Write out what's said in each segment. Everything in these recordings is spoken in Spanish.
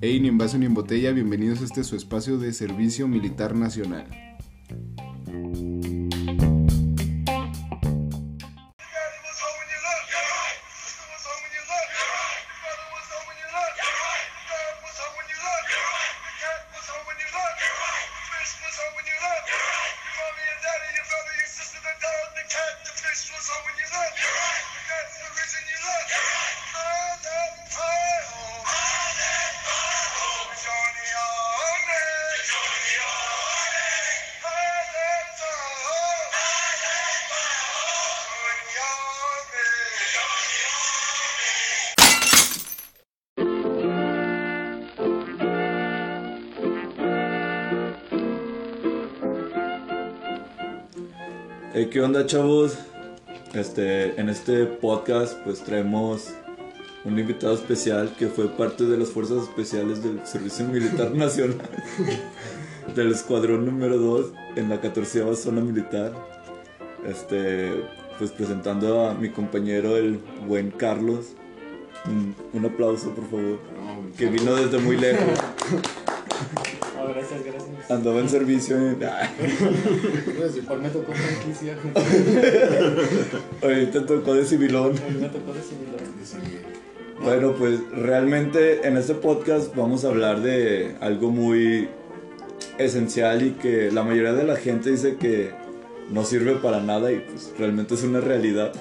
Hey, ni en vaso ni en botella, bienvenidos a este su espacio de servicio militar nacional. ¿Qué onda chavos? Este, en este podcast pues traemos un invitado especial que fue parte de las fuerzas especiales del Servicio Militar Nacional del Escuadrón número 2 en la 14 zona militar. Este, pues presentando a mi compañero el buen Carlos. Un, un aplauso por favor. Que vino desde muy lejos. Andaba en servicio en... Pues igual me tocó franquicia. Ahorita tocó de civilón. A mí me tocó recibirlo. Bueno, pues realmente en este podcast vamos a hablar de algo muy esencial y que la mayoría de la gente dice que no sirve para nada y pues realmente es una realidad.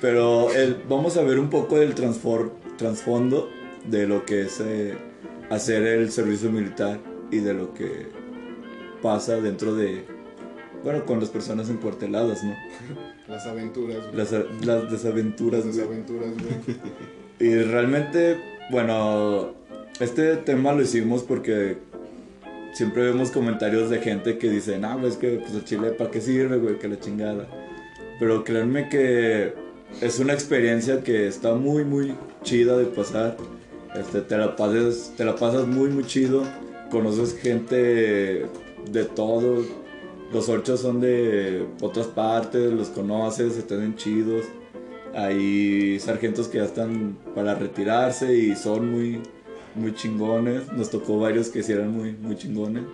Pero el- vamos a ver un poco del transfor- trasfondo de lo que es eh, hacer el servicio militar y de lo que pasa dentro de, bueno, con las personas encuarteladas, ¿no? Las aventuras, güey. Las, las desaventuras, Las güey. Y realmente, bueno, este tema lo hicimos porque siempre vemos comentarios de gente que dice, no, güey, es que pues el chile, ¿para qué sirve, güey? Que la chingada. Pero créanme que es una experiencia que está muy, muy chida de pasar. Este, te, la pasas, te la pasas muy, muy chido. Conoces gente de todo. Los orchos son de otras partes, los conoces, ven chidos. Hay sargentos que ya están para retirarse y son muy, muy chingones. Nos tocó varios que sí eran muy, muy chingones.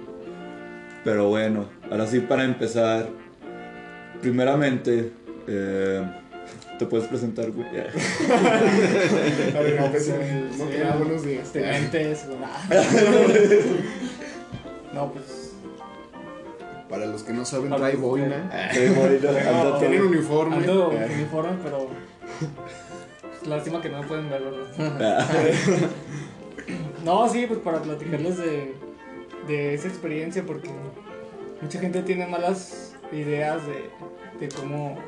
Pero bueno, ahora sí para empezar. Primeramente, eh, te puedes presentar, güey. A ver, no, pues, Sí, no, sí. que nada, buenos días. Te mentes. No, pues. Para los que no saben, trae boina. Anda todo- Tienen uniforme. Ando uniforme, pero. Lástima que no me pueden ver, ¿verdad? Ah, No, sí, pues para platicarles de, de esa experiencia, porque mucha gente tiene malas ideas de, de cómo,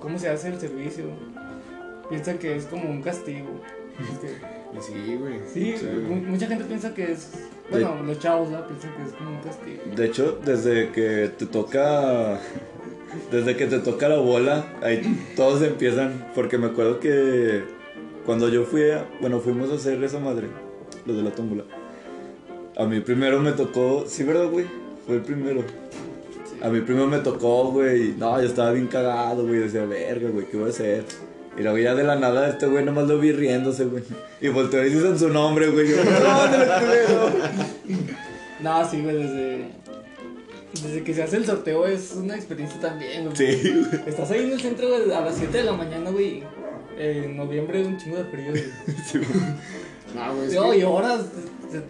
cómo se hace el servicio. Piensa que es como un castigo. Este, Sí, güey. Sí, Sí. mu- mucha gente piensa que es. Bueno, los chavos. Piensan que es como un castigo. De hecho, desde que te toca. Desde que te toca la bola, ahí todos empiezan. Porque me acuerdo que cuando yo fui a. Bueno, fuimos a hacer esa madre, los de la tómbola. A mí primero me tocó. Sí, ¿verdad, güey? Fue el primero. A mí primero me tocó, güey. No, yo estaba bien cagado, güey. Decía, verga, güey, ¿qué voy a hacer? Y luego ya de la nada este güey nomás lo vi riéndose, güey. Y volteó y dicen su nombre, güey. Yo, no. No, sí, güey, desde. Desde que se hace el sorteo es una experiencia también, güey. Sí, güey. Estás ahí en el centro güey, a las 7 de la mañana, güey. En noviembre, un chingo de frío, güey. No, güey. es No, que- y horas.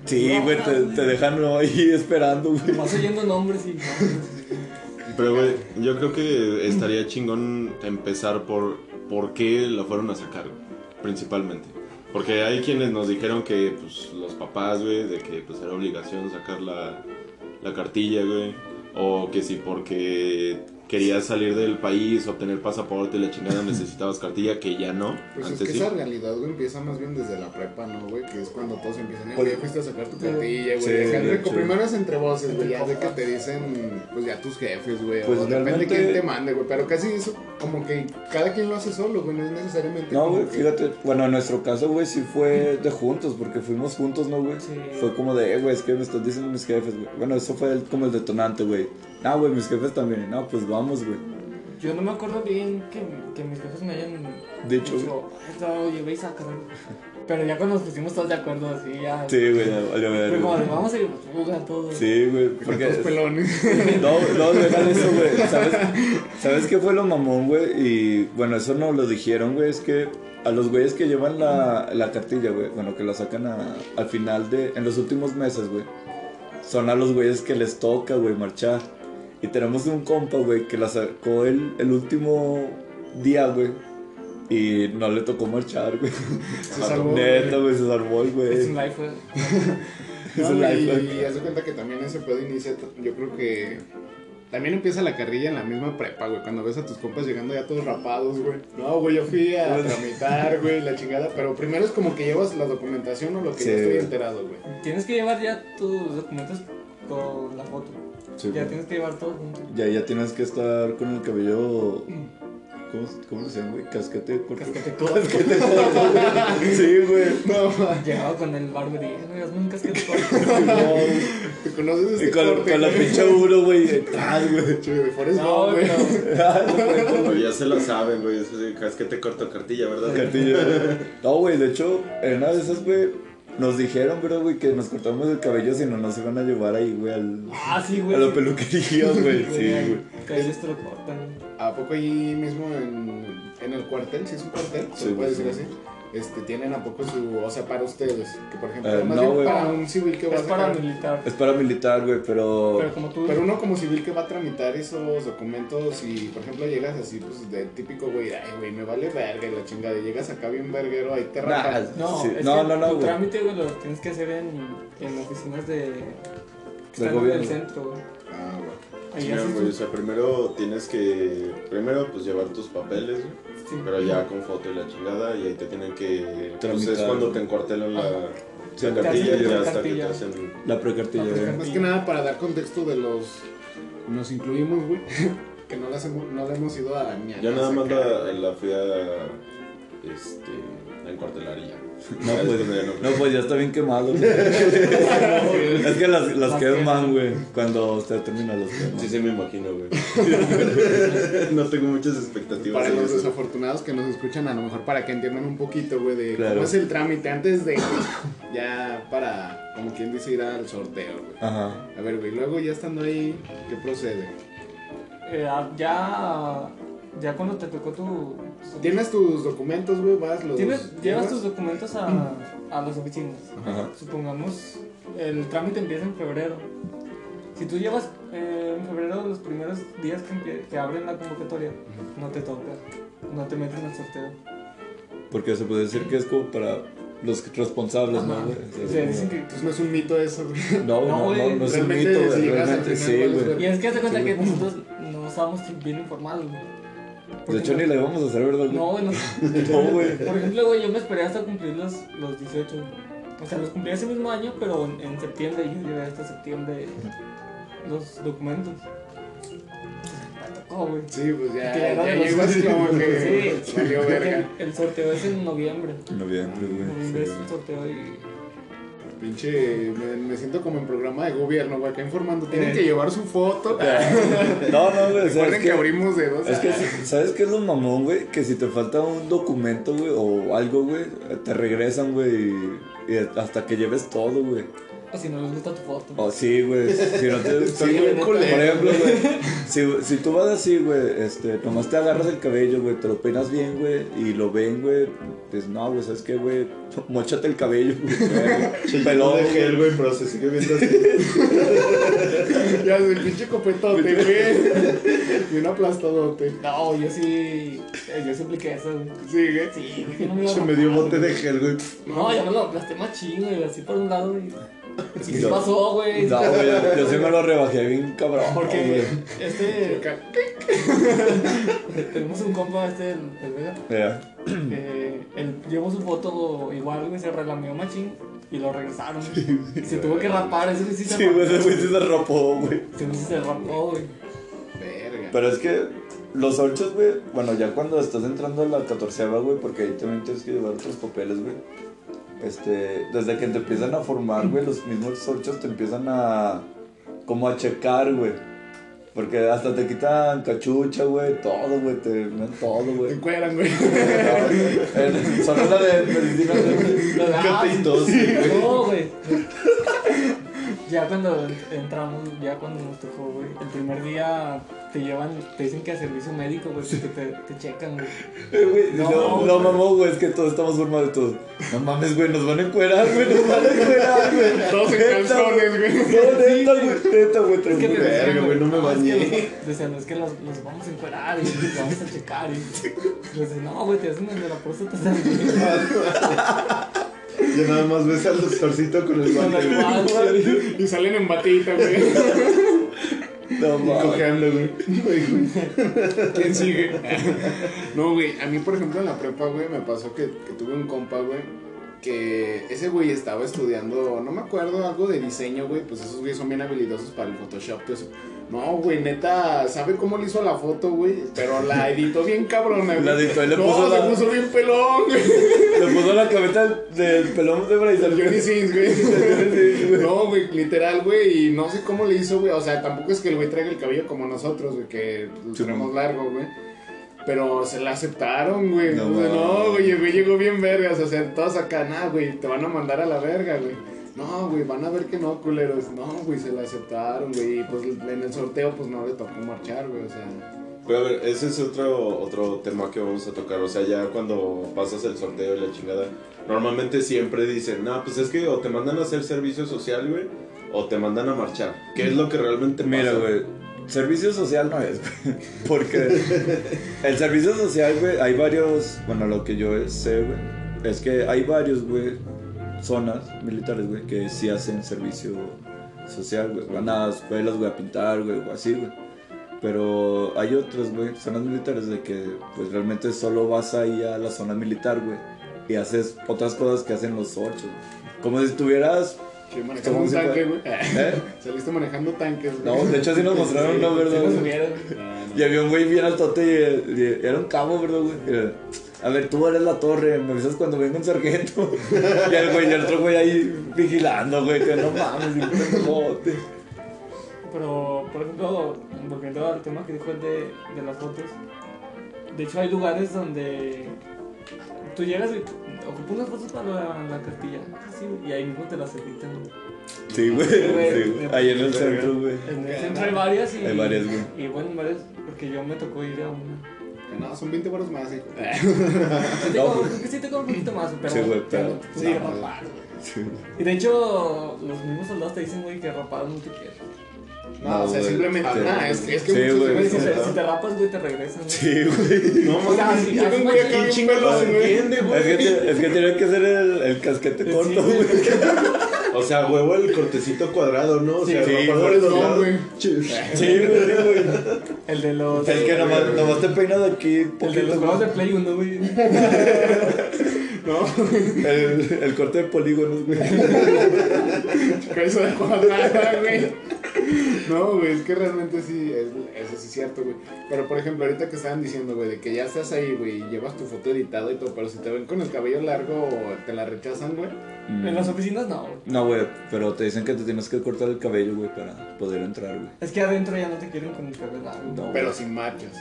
Sí, horas, güey, te, te dejan ahí esperando, güey. Nomás oyendo nombres y. Pero, güey, yo creo que estaría chingón empezar por por qué lo fueron a sacar, principalmente. Porque hay quienes nos dijeron que, pues, los papás, güey, de que, pues, era obligación sacar la, la cartilla, güey. O que si porque querías salir del país, obtener pasaporte y la chingada necesitabas cartilla, que ya no. Pues es Antes que sí. esa realidad, güey, empieza más bien desde la prepa, ¿no, güey? Que es cuando todos empiezan, güey, fuiste a sacar tu cartilla, güey. Sí, primero es entre voces, güey, ya de que te dicen, pues ya tus jefes, güey, Pues o depende quién te mande, güey. Pero casi eso, como que cada quien lo hace solo, güey, no es necesariamente. No, güey, que- fíjate, bueno, en nuestro caso, güey, sí fue de juntos, porque fuimos juntos, ¿no, güey? Sí. Fue como de, eh, güey, es que me están diciendo mis jefes, güey. Bueno, eso fue el- como el detonante, güey. No, güey, mis jefes también. No, pues vamos, güey. Yo no me acuerdo bien que, que mis jefes me hayan De hecho, "Esto lo llevé y sácalo". Pero ya cuando nos pusimos todos de acuerdo, así ya. sí, güey, ya valió Fue ver. como vamos a ir a jugar todos. Sí, güey, porque... Los pelones. No, no, deja de eso, güey. ¿Sabes, ¿Sabes qué fue lo mamón, güey? Y bueno, eso no lo dijeron, güey. Es que a los güeyes que llevan la, la cartilla, güey, bueno, que la sacan a- al final de. en los últimos meses, güey. Son a los güeyes que les toca, güey, marchar. Y tenemos un compa, güey, que la sacó el, el último día, güey. Y no le tocó marchar, güey. Se salvó. Neta, güey, se salvó el Es güey. un life, güey. Es un y, life, y haz de cuenta que también ese pedo inicia, yo creo que también empieza la carrilla en la misma prepa, güey. Cuando ves a tus compas llegando ya todos rapados, güey. No, güey, yo fui a tramitar, güey, la chingada. Pero primero es como que llevas la documentación o lo que Sí, yo estoy güey. enterado, güey. Tienes que llevar ya tus documentos la foto. Sí, ya tienes que llevar todo junto. Ya, ya tienes que estar con el cabello. ¿Cómo, cómo le decían, güey? Casquete corto. Casquete corto. Casquete corto, güey. Sí, güey. No, Llegaba con el barber y dije, güey, hazme un casquete corto. ¿te conoces este Y con, corte, con la güey? pinche uno, güey, detrás, güey. Forrest No, güey. no. Ya se lo saben, güey. Eso sí, es que te corto cartilla, ¿verdad? Cartilla. No, güey, de hecho, en una de esas, güey, nos dijeron, bro, güey, que nos cortamos el cabello si no nos iban a llevar ahí, güey, al, Ah, sí, güey. a la peluquería, güey. Sí, güey. Que ellos te lo cortan. ¿A poco ahí mismo en, en el cuartel, si es un cuartel, se Sí, lo puede sí. decir así? Este, tienen a poco su, o sea, para ustedes, que por ejemplo, Eh, más no, bien para un civil que va Es a sacar, para militar. Es paramilitar, güey, pero. Pero como tú. pero uno como civil que va a tramitar esos documentos y, por ejemplo, llegas así, pues, de típico, güey, ay, güey, me vale verga y la chingada, y llegas acá bien verguero, ahí te Nah, rajas. No, sí. es no, que no, no, güey. trámite, güey, lo tienes que hacer en, en oficinas de. que están gobierno. en el centro, güey. Sí, güey, o sea, primero tienes que. Primero, pues llevar tus papeles, güey. sí. Pero ya con foto y la chingada, y ahí te tienen que. Pues es cuando te encuartelan la, Sí, la cartilla y hasta que te hacen. La precartilla, precartilla. Más que nada para dar contexto de los, nos incluimos, güey, que no, las hemos, no le hemos ido a ni a Ya nada más la, la fui a. Este. a encuartelar y ya. No, pues, ya no- pues ya está bien quemado. güey. es que las, las queman, güey, cuando usted termina los queman. Sí, sí, me imagino, güey. no tengo muchas expectativas. Para los eso. desafortunados que nos escuchan, a lo mejor para que entiendan un poquito, güey, de Claro. cómo es el trámite antes de, ya para, como quien dice, ir al sorteo, güey. Ajá. A ver, güey, luego ya estando ahí, ¿qué procede? Eh, ah, ya. Ya cuando te tocó tu. Tienes tus documentos, güey, vas, los Tienes, llevas llevas? tus documentos a, a las oficinas. Ajá. Supongamos, el trámite empieza en febrero. Si tú llevas eh, en febrero los primeros días que, abren la convocatoria, no te toca, no te meten al sorteo. Porque se puede decir que es como para los responsables, ¿no, Ajá. güey? O sea, dicen que- Pues no es un mito eso, güey. No, No, no, no, güey, no, es un mito, realmente sí, ¿cuál es güey. Y es que hazte cuenta Sí, que nosotros no estábamos bien informados. güey. Por De hecho, ni la íbamos a hacer, ¿verdad? güey? No, güey, no. No, güey. Por ejemplo, güey, yo me esperé hasta cumplir los, los 18. O sea, los cumplí ese mismo año, pero en, en septiembre. Yo llevé hasta septiembre los documentos. Me tocó, güey. Sí, pues ya, ya, así como que Sí, valió verga. el, el sorteo es en noviembre. En noviembre, güey. Noviembre sí, es el sorteo y. Pinche, me, me siento como en programa de gobierno, güey, acá informando. Tienen Eh. que llevar su foto. No, no, güey. Recuerden que, que, abrimos dedos. es que, ¿sabes qué es lo mamón, güey? Que si te falta un documento, güey, o algo, güey, te regresan, güey, y, y hasta que lleves todo, güey. O si no les gusta tu foto. Oh, sí, güey. Si no te. Estás sí, güey. Por ejemplo, güey. Si, si tú vas así, güey, este, nomás te agarras el cabello, güey, te lo peinas bien, güey, y lo ven, güey. Pues no, güey, ¿sabes qué, güey? Mochate el cabello, güey. Pelón de gel, güey, pero se sigue viendo así. ya, el pinche copetote, güey. y un aplastadote. No, yo sí. eh, Yo sí apliqué eso, güey. Sigue. Sí, dije, no me Se me dio bote güey. de gel, güey. No, yo me lo aplasté machín, güey, así por un lado No. pasó, güey. No, güey, yo, yo sí me lo rebajé bien cabrón. Porque güey. este. Tenemos un compa, este, el, el Vega. Él llevó su foto igual, güey, se relamió machín y lo regresaron. se tuvo que rapar, ese güey sí se Sí, güey, ese güey sí se rapó, güey. Sí se rapó, güey. Verga. Pero es que los ochos, güey, bueno, ya cuando estás entrando a la catorceava, güey, porque ahí también tienes que llevar otros papeles, güey. Este, desde que te empiezan a formar, güey, los mismos ochos te empiezan a, como a checar, güey. Porque hasta te quitan cachucha, güey, todo, güey, te ven todo, Te güey. encueran, güey. El- Solo la de medicina. Ah, No, güey. Ya cuando entramos, ya cuando nos tocó, güey, el primer día te llevan, te dicen que a servicio médico, güey, que te, te checan, güey. Eh, güey, No, no, güey. no, mamó, güey, es que todos estamos formados de todos. No mames, güey, nos van a encuerar, güey, nos van a encuerar, güey. Todos en calzones, güey. No, neta, güey, neta, güey, te Es que verga, güey, no me bañé". Decían, es que los, los vamos a encuerar y los vamos a checar. Y no, güey, te hacen el de la próstata también. Ya nada más ves al doctorcito con el Con guante. el guante. Y salen en batita, güey. No mames. Cojeando, güey. ¿Quién sigue? No, güey, a mí, por ejemplo, en la prepa, güey, me pasó que, que tuve un compa, güey, que ese güey estaba estudiando, no me acuerdo, algo de diseño, güey, pues esos güeyes son bien habilidosos para el Photoshop, todo eso. No, güey, neta, ¿sabe cómo le hizo la foto, güey? Pero la editó bien cabrona, güey. La editó y le no, puso se la- puso bien pelón, güey. Le puso la cabeza del, pelón de. El Johnny Sins, güey. No, güey, literal, güey, y no sé cómo le hizo, güey. O sea, tampoco es que el güey traiga el cabello como nosotros, güey, que lo Sí, tenemos no. largo, güey. Pero se la aceptaron, güey. No, No, no güey, el güey llegó bien vergas. O sea, todos acá, nada, güey, te van a mandar a la verga, güey. No, güey, van a ver que no, culeros. No, güey, se la aceptaron, güey. Y pues en el sorteo, pues no le tocó marchar, güey, o sea. Pero a ver, ese es otro, otro tema que vamos a tocar. O sea, ya cuando pasas el sorteo y la chingada, normalmente siempre dicen, no, pues es que o te mandan a hacer servicio social, güey, o te mandan a marchar. ¿Qué es lo que realmente pasa? Mira, güey, servicio social no es, güey. Porque el servicio social, güey, hay varios, bueno, lo que yo sé, güey, es que hay varios, güey, zonas militares, güey, que sí hacen servicio social, güey. Van a escuelas, güey, a pintar, güey, o así, güey. Pero hay otras, güey, zonas militares de que, pues realmente solo vas ahí a la zona militar, güey, y haces otras cosas que hacen los ocho, güey. Como si estuvieras, Que manejando Como un tanque, güey. ¿eh? Saliste manejando tanques, güey. No, de hecho sí nos mostraron Sí, ¿verdad? nos güey? Y había un güey bien altote y, y era un cabo, ¿verdad, güey? A ver, tú eres la torre, me avisas cuando venga un sargento. y el güey, y el otro güey ahí vigilando, güey, que no mames, un pendejote. Pero, por ejemplo, volviendo al tema que dijo el de, de las fotos, de hecho hay lugares donde tú llegas y ocupas unas fotos para la, la cartilla, güey, y ahí mismo te las editan. Sí, güey, sí, güey. Ahí en el centro, güey. En el centro hay varias y... Hay varias, güey. Y bueno, varias, porque yo me tocó ir a una. No, son 20 baros más, hijo. Sí te cobro- que sí te cobro un poquito más, pero... Sí, güey, pero- sí, pues. rapar, güey. Sí. Y de hecho, los mismos soldados te dicen, güey, que rapado no te quieres. No, o sea, güey. simplemente. Sí. Ah, es, que- es que Sí, muchos güey. Si, si te rapas, güey, te regresan. güey. Sí, güey. No, O sea, Llega así un güey acá chingo lo güey. entiende, Es güey. es que tiene que ser el, el casquete Sí, corto, sí. güey. O sea, huevo el cortecito cuadrado, ¿no? O sea, Sí, sí, no, güey. Sí, güey. El de los... El que nomás, nomás te peina de aquí El de los juegos de. Play 1, güey. No, El, el corte de polígonos, güey. cabeza de cuadrada, güey. No, güey, es que realmente sí, es, eso sí es cierto, güey. Pero por ejemplo, ahorita que estaban diciendo, güey, de que ya estás ahí, güey, y llevas tu foto editada y todo, pero si te ven con el cabello largo, te la rechazan, güey. En las oficinas no, güey. No, güey, pero te dicen que te tienes que cortar el cabello, güey, para poder entrar, güey. Es que adentro ya no te quieren con el cabello largo. No, Pero sin machos.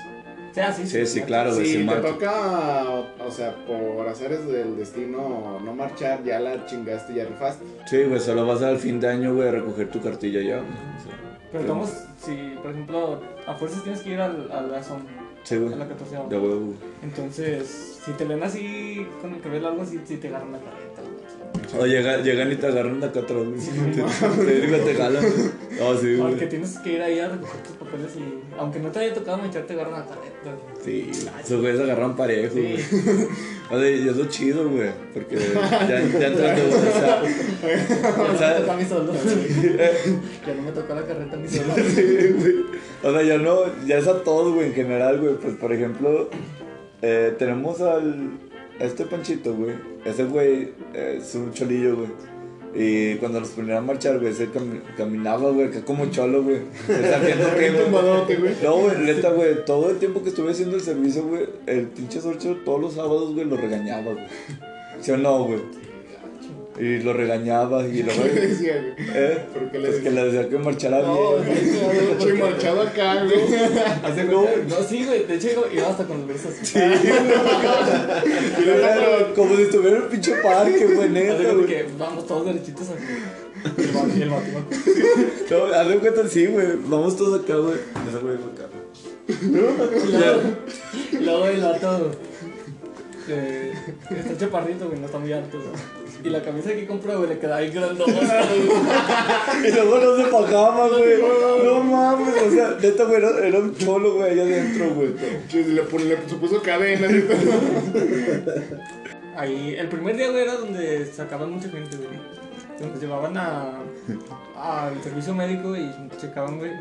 Sea, sí, Sí, sí, claro, güey, Si sin te toca, o sea, por haceres del destino no marchar, ya la chingaste, ya rifaste. Sí, güey, solo vas al fin de año, güey, a recoger tu cartilla ya. O sea, Pero estamos, si, por ejemplo, a fuerzas tienes que ir al, a la zona, Sí, a güey. la 14 De huevo. Entonces, si te ven así con el cabello largo, sí, sí te agarran la carreta, güey. O llega- llegan y te agarran de acá atrás, güey. Te, te, digo, te jalan. No, sí, Porque güey. tienes que ir ahí a recoger tus y, aunque no te haya tocado mechar, te agarran la carreta. güey. Sí, esos güeyes agarran parejo, Sí. güey. O sea, y eso es chido, güey. Porque ya, ya entrando, o sea, Ya no me toca a mí solo. ya no me tocó la carreta a mí solo. Sí, güey. O sea, ya no, ya es a todos, güey, en general, güey. Pues, por ejemplo, eh, tenemos al, a este Panchito, güey. Ese güey eh, es un cholillo, güey. Y cuando los ponían a marchar, güey, se cami- caminaba, güey, acá como cholo, güey. Güey. No, güey, neta, güey, todo el tiempo que estuve haciendo el servicio, güey, el pinche sorcho todos los sábados, güey, lo regañaba, güey. ¿Sí o no, güey? Y lo regañaba y luego. ¿Qué decía, güey? ¿Eh? ¿Por qué le Pues que decía? le decía que marchara No, bien. güey, Pinche porque- manchado acá, güey. Hace cuenta- No, sí, güey. De hecho, iba hasta con los brazos. Sí. Y luego, Era como si estuviera en un pinche parque, güey, neta, güey. que vamos todos derechitos aquí. Y el y iba- No, haz de cuenta, sí, güey. Vamos todos acá, güey. Ese güey fue acá. Y luego- y Luego el vato. eh, está chaparrito, güey, no está muy alto. güey. Y la camisa que compré, güey, le queda ahí grandota, güey. Y luego no se pagaba, güey. No mames, o sea, neta, güey, era, era un cholo, güey, allá adentro, güey. Le, pone- le supuso cadenas y todo. Ahí, el primer día, güey, era donde sacaban mucha gente, güey. Nos llevaban a. al servicio médico y checaban, güey.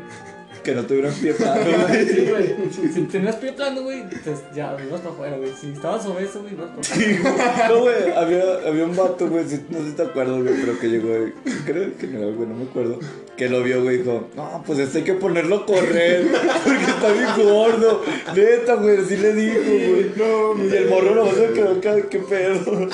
Que no tuvieran pie plano, güey. Sí, güey. Si tenías pie plano, güey, pues ya, ibas para afuera, güey. Si estabas obeso, güey, ibas para afuera. No, güey, había, había un vato, güey, no sé si te acuerdas, güey, pero que llegó, güey, creo que no, güey, no me acuerdo, que lo vio, güey, dijo, no, pues este hay que ponerlo a correr, porque está bien gordo, neta, güey, así le dijo, güey, no, y el morro no se quedó qué pedo,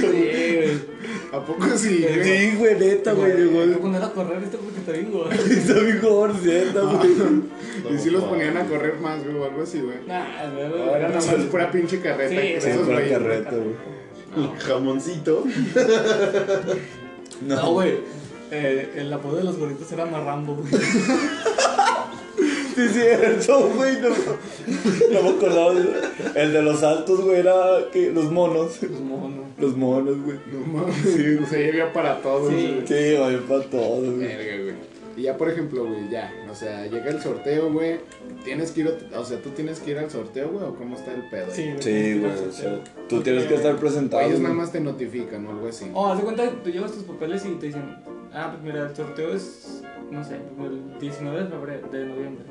Sí, güey. ¿A poco sí? güey? sí, güey, neta, güey, que llegó, poner a correr esto porque está bien, güey. está bien gordo, neta, güey, Y si los ponían a correr más, güey, o algo así, güey. Nah, güey, Ahora nada más pura pinche carreta. Sí, que sí, sí, esos güeyes, carreta, güey, jamoncito. No, güey. Eh, el apodo de los gorditos era Marrambo, güey. sí, cierto, güey, no, no me acordaba, el de los altos, güey, era, que los monos, Los monos. los monos, güey, No mames, sí, o sea, había para todos. Sí. güey. sí, güey, para todos, güey. Verga, güey. Y ya, por ejemplo, güey, ya, o sea, llega el sorteo, güey. Tienes que ir, o sea, tú tienes que ir al sorteo, güey, o cómo está el pedo. Sí, güey. Sí, güey, o sea, tú tienes que estar presentado. ellos nada más te notifican o algo así. Oh, haz de cuenta que tú llevas tus papeles y te dicen, ah, pues mira, el sorteo es, no sé, el 19 de febrero, de noviembre.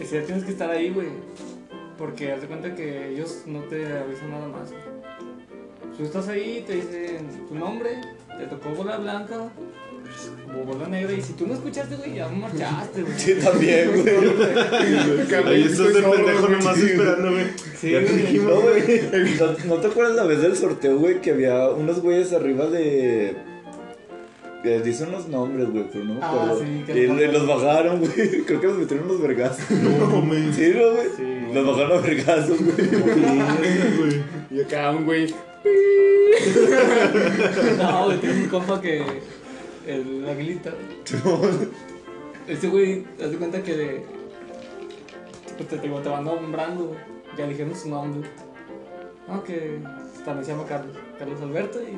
Y si ya tienes que estar ahí, güey. Porque haz de cuenta que ellos no te avisan nada más. Tú estás ahí, te dicen tu nombre, te tocó bola blanca o bola negra. Y si tú no escuchaste, güey, ya marchaste, güey. Sí, también, güey. Ahí estás de pendejo nomás esperando, güey. Sí, Ya te dijimos, No, güey. güey. ¿No, no te acuerdas la vez del sorteo, güey? Que había unos güeyes arriba de. Que dicen unos nombres, güey, pero no me Ah, sí, que y, los bajaron, güey. Creo que los metieron unos vergazos. No, güey. Sí, ¿no, güey? Sí. Los bajaron a vergazos, güey. Y acá un güey. No, güey, tienes un compa que. El aguilita. Este güey, haz de cuenta que. De, pues te, digo, te van nombrando, güey. Ya dijeron su nombre. No, que también se llama Carlos. Carlos Alberto y.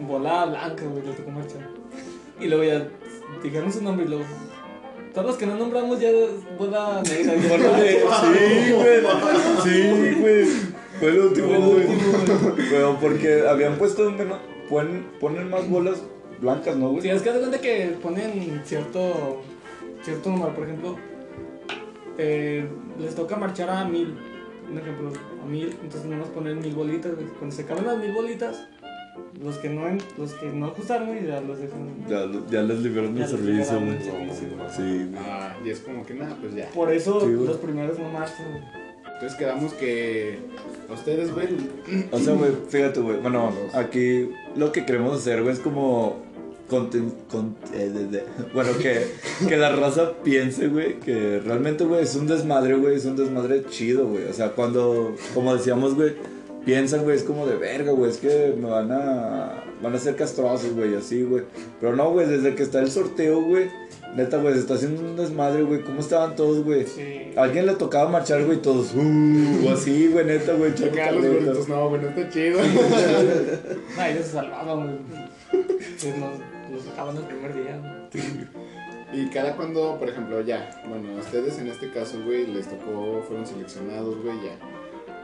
Bola blanca, güey, le tocó marchar. Y luego ya dijeron su nombre y luego. Todos los que no nombramos ya bola negra. Bueno, de- Sí, güey. Sí, güey. Fue el último, güey. último, güey. Pero porque habían puesto menos. Ponen, ponen más bolas blancas, ¿no, güey? Sí, es que haz de cuenta que ponen cierto, cierto número, por ejemplo, eh, les toca marchar a mil, un ejemplo, a mil, entonces nomás ponen mil bolitas, güey. Cuando se acaban las mil bolitas, los que no, los que no ajustaron, güey, ya los dejan. Ya, ya les liberaron Ya el les servicio, liberaron güey. Sí, güey. Ah, y es como que nada, pues ya. Por eso Sí, los primeros no marchan, güey. Entonces quedamos que a ustedes, güey. O sea, güey, fíjate, güey. Bueno, aquí lo que queremos hacer, güey, es como. conten- con- eh, de- de- bueno, que, que la raza piense, güey, que realmente, güey, es un desmadre, güey, es un desmadre chido, güey. O sea, cuando, como decíamos, güey, piensan, güey, es como de verga, güey, es que me van a. van a ser castrosos, güey, así, güey. Pero no, güey, desde que está el sorteo, güey, neta, güey, se está haciendo un desmadre, güey. ¿Cómo estaban todos, güey? Sí. A alguien le tocaba marchar, güey, todos, uh, o así, güey, neta, güey, Acá los caleta. gorditos, no, está chido. No, ellos se salvaban, güey. Sí, nos, los sacaban el primer día, güey. Y cada cuando, por ejemplo, ya, bueno, a ustedes en este caso, güey, les tocó, fueron seleccionados, güey, ya.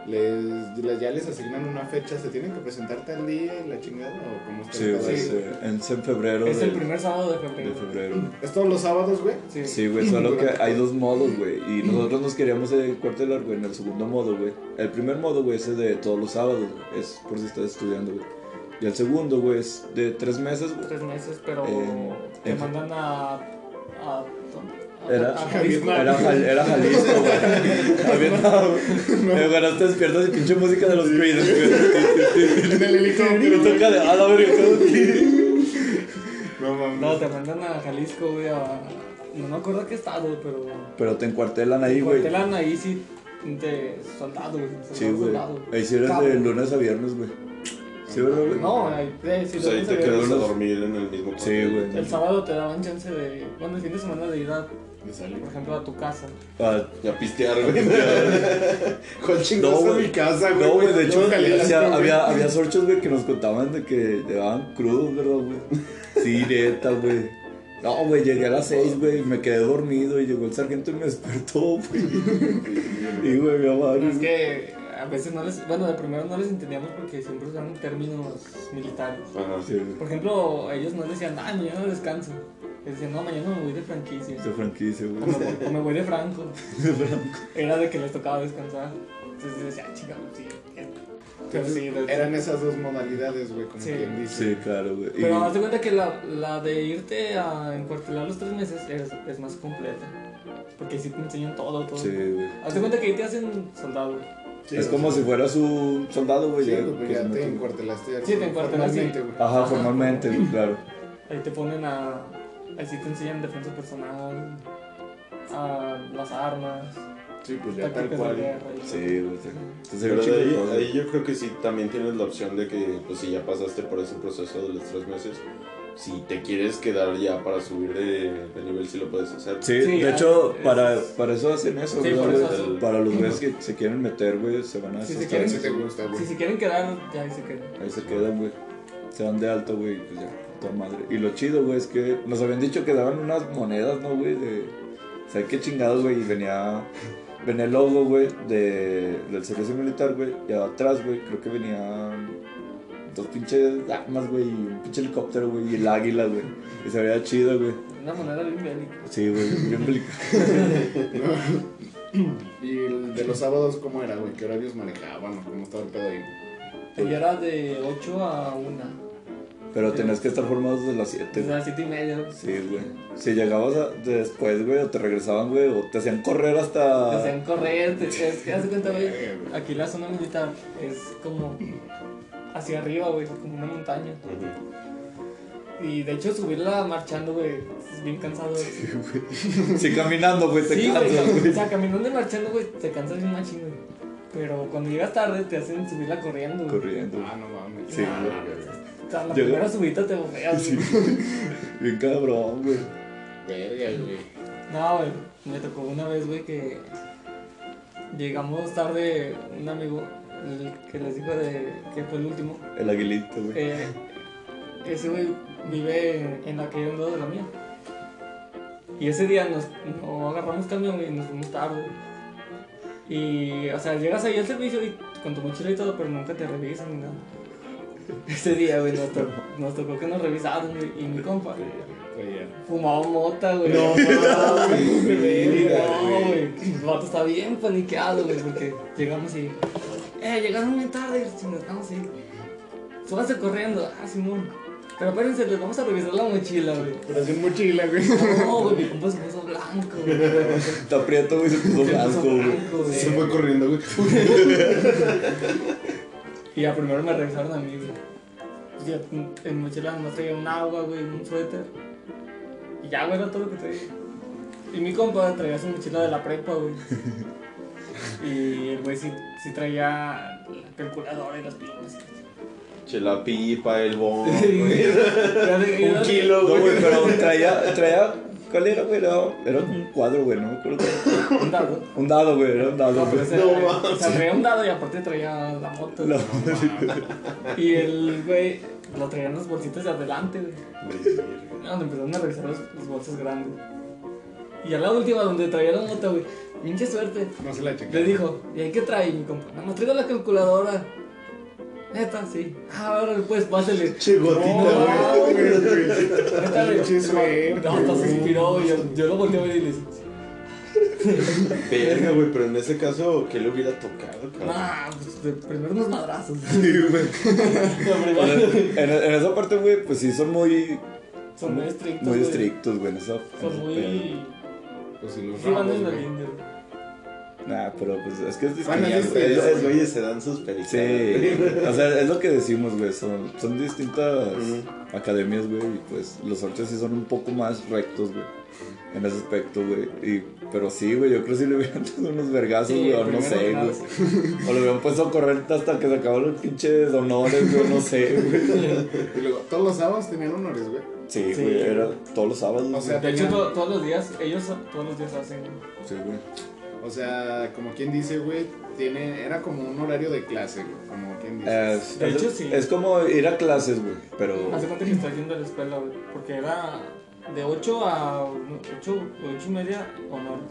Les, les- ya les asignan una fecha, se tienen que presentar tal día y la chingada, o cómo está Sí, güey, sí, es en febrero. Es el primer sábado de de febrero. febrero. ¿Es todos los sábados, güey? Sí. Sí, güey, solo que hay dos modos, güey. Y nosotros nos queríamos el cuartelar, güey, en el segundo modo, güey. El primer modo, güey, es el de todos los sábados, güey. Es por si estás estudiando, güey. Y el segundo, güey, es de tres meses, güey. tres meses, pero te en- mandan a, a, Era, a Jalisco. era, era Jalisco, güey. Había estado. Eh, Cuando te despiertas y pinche música de los güey. En el Y helicóptero. toca de. A la verga. No mames. No, te mandan a Jalisco, güey, a... No me acuerdo qué estado, pero... Pero te encuartelan ahí, güey. Cuartelan ahí sí de soldado, güey. Sí, güey. Ahí sí eres de lunes a viernes, güey. Sí, ¿verdad, güey? No, ahí, eh, sí, Pues ahí te a quedas a dormir en el mismo Sí, güey. El sábado te daban chance de... Bueno, el fin de semana de ir a, De salir. por ejemplo, a tu casa. A pistear, güey. ¿Cuál chingados No, mi casa, güey? No, güey, de hecho, había, había sorchos, güey, que nos contaban de que llegaban crudos, ¿verdad, güey? Sí, neta, güey. No, güey, llegué a las seis, güey, me quedé dormido y llegó el sargento y me despertó, güey. Y, güey, mi mamá. Es que a veces no les... Bueno, de primero no les entendíamos porque siempre usaban términos militares. Ajá. Sí, güey. Por ejemplo, ellos no decían, ah, mañana descanso. Ellos decían, no, mañana me voy de franquicia. De franquicia, O me, güey. voy, o me voy de franco. Era de que les tocaba descansar. Entonces yo decía, ah, chica, sí. Pero sí, de- Eran esas dos modalidades, güey, como Sí. quien dice. Sí, claro, güey. Pero haz de cuenta que la, la de irte a encuartelar los tres meses es, es más completa. Porque ahí sí te enseñan todo, todo. Sí, güey. Haz de cuenta que ahí te hacen soldado. Sí, es como sea, si fueras un soldado, güey. Sí, ya, güey, se te encuartelaste. Sí, te encuartelaste. güey. Ajá. formalmente, güey, claro. Ahí te ponen a. Ahí sí te enseñan defensa personal, a las armas, Sí, pues ya tal cual. guerra. Sí, güey. sí. Entonces, Pero ahí, yo creo que sí también tienes la opción de que, pues si ya pasaste por ese proceso de los tres meses, si te quieres quedar ya para subir de, de nivel, sí lo puedes hacer. Sí, Sí, de hecho, es- para, para eso hacen eso, Sí, güey, eso hacen. Para los güeyes que se quieren meter, güey, se van a Si esos se quieren- Si te gusta, güey. Si se quieren quedar, ya ahí se quedan. Ahí se quedan, güey. Se van de alto, güey, pues ya, toda madre. Y lo chido, güey, es que nos habían dicho que daban unas monedas, ¿no, güey? De. ¿Sabes qué chingados, güey? Y venía. Venía el logo, güey, de, del servicio militar, güey. Y atrás, güey, creo que venían dos pinches armas, güey, y un pinche helicóptero, güey, y el águila, güey. Y se veía chido, güey. Una moneda bien bélica. Sí, güey, bien bélico. ¿Y el de los sábados cómo era, güey? ¿Qué horarios manejaban o cómo estaba el pedo ahí? Y era de 8 a 1. Pero tenías que estar formados desde las 7, Desde las 7 y media. Sí, güey. Si llegabas a- después, güey, o te regresaban, güey, o te hacían correr Te hasta. hacían correr, te, es que haz de cuenta, güey. Aquí la zona militar es como hacia arriba, güey, como una montaña. Y de hecho subirla marchando, güey, es bien cansado. güey. Sí, caminando, güey, te Sí, cansas, güey. o sea, caminando y marchando, güey, te cansas bien machín, güey. Pero cuando llegas tarde te hacen subirla corriendo, güey. Corriendo. Ah, no mames. Sí, Ah, sea, la primera subida te bofeas, Sí. güey. Bien cabrón, güey. Verga, güey. No, güey, me tocó una vez, güey, que llegamos tarde, un amigo, el que les dijo de que fue el último, El aguilito, güey. eh, ese güey vive en, en la calle un lado de la mía. Y ese día nos no agarramos camión y nos fuimos tarde. Y, o sea, llegas ahí al servicio y con tu mochila y todo, pero nunca te revisan ni nada. Ese día, güey, nos, to- nos tocó que nos revisaron y mi compa fumaba mota, güey. No Güey, No, güey. El vato está bien paniqueado, güey, porque llegamos y. Eh, llegaron muy tarde, a ir. Súbanse corriendo, ah, Simón. Pero espérense, les vamos a revisar la mochila, güey. Pero sin mochila, güey. No, güey, mi compa se puso blanco, güey. Está prieto, güey, se puso blanco, güey. Se fue corriendo, güey. Y ya primero me revisaron a mí, güey. Pues ya en mi mochila nomás traía un agua, güey, un suéter. Y ya, güey, era todo lo que traía. Y mi compa traía su mochila de la prepa, güey. Y el güey sí, sí traía la calculadora y las plumas. Che, la pipa, el bon, güey. Un kilo, No, güey. güey, pero traía, traía. ¿Cuál era, güey? Era, era un cuadro, güey, no me acuerdo. Un dado. Un dado, güey, era un dado, No, güey. No o sea, traía un dado y aparte traía la moto. No. Y el güey lo traía en las bolsitas de adelante, güey. Donde empezaron a revisar las, las bolsas grandes. Y a la última, donde traía la moto, güey. Pinche suerte. No se la chequé. Le dijo, ¿y ahí qué trae mi compa? Más traigo la calculadora. Neta, sí. Ah, ahora pues pásele. Che, gotita, No, güey. güey, güey. Neta, suerte, No, hasta se güey. inspiró, güey. Yo, yo lo volteé a ver y le dije, Verga, güey, pero en ese caso, ¿qué le hubiera tocado, cabrón? nah, pues de primero unos madrazos. Sí, güey. En, en esa parte, güey, pues sí son muy. Son muy estrictos. Muy güey. estrictos, güey. en esa- Son muy. O si los Sí, van ramos, Nah, pero pues es que es Bueno, distinto. Es- Esos es- güeyes se dan sus películas. Sí, o sea, es lo que decimos, güey. Son, son distintas academias, güey. Y pues los orches sí son un poco más rectos, güey. En ese aspecto, güey. Y, pero sí, güey, yo creo que sí le hubieran dado unos vergazos, Sí, güey. O no sé, güey. O le hubieran puesto a correr hasta que se acabaron los pinches honores, güey. No sé, güey. Y luego, todos los sábados tenían honores, güey. Sí, Sí. güey. Era todos los sábados. O sea, De hecho, to- todos los días, ellos todos los días hacen. güey. sí, güey. O sea, como quien dice, güey, tiene, era como un horario de clase, güey. Como quien dice. Es, De es- hecho, sí. Es como ir a clases, güey. Pero. Hace cuenta que estás yendo a la escuela, güey. Porque era de 8 a 8, 8 y media honores.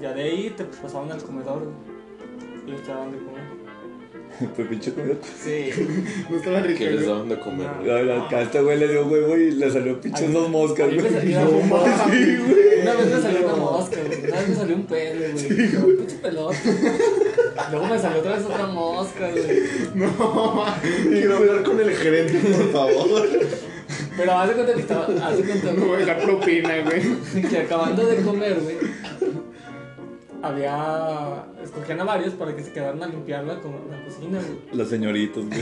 Ya de ahí te pasaban al comedor, güey. Y daban de comer. Pues pinche comida. Sí. No estaba rico, Que les daban de comer. No. Ay, Acá este güey le dio huevo y le salió pinches dos moscas, güey. No mames. Una vez me salió una mosca, güey. Una vez me salió un pelo, güey. Un pinche pelota. Luego me salió otra vez otra mosca, güey. No, Quiero hablar con el gerente, por favor. Pero haz de cuenta que estaba. Haz de cuenta, no voy a dejar propina, güey. que acabando de comer, güey, había. Escogían a varios para que se quedaran a limpiar la, co- la cocina, güey. Las señoritas, güey.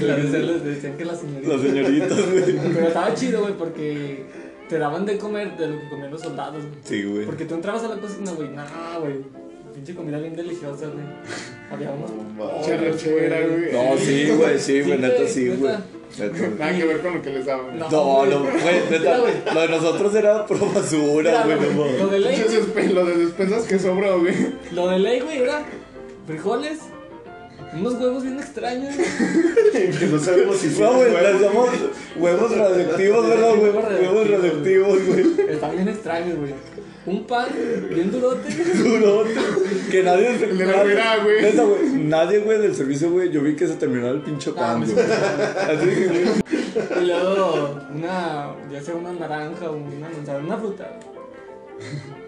Les decían que las señoritas. Las señoritas, güey. Pero estaba chido, güey, porque te daban de comer de lo que comían los soldados, güey. Sí, güey. Porque tú entrabas a la cocina, güey, nah, güey. Pinche comida bien deliciosa, güey. Había unos. Güey. No, sí, güey, sí, güey, neta, sí, güey. Nada que ver con lo que les daban. No. No, no, güey, neta. güey. Lo de nosotros era pro basura, güey. lo, no de ley, Lo de despensas que sobró, güey. lo de ley, güey, era frijoles, unos huevos bien extraños, güey. Que no sabemos si No, son güey, huevos. les huevos radioactivos, ¿verdad, güey? Huevos radioactivos, güey. Estaban bien extraños, güey. Un pan bien durote. Durote. Que nadie. El de la nadie- mirada, güey. Nadie, güey, del servicio, güey. Yo vi que se terminó el pinche Ah, pan, güey. Así que, güey. Y luego una, ya sea una naranja o una manzana, una fruta.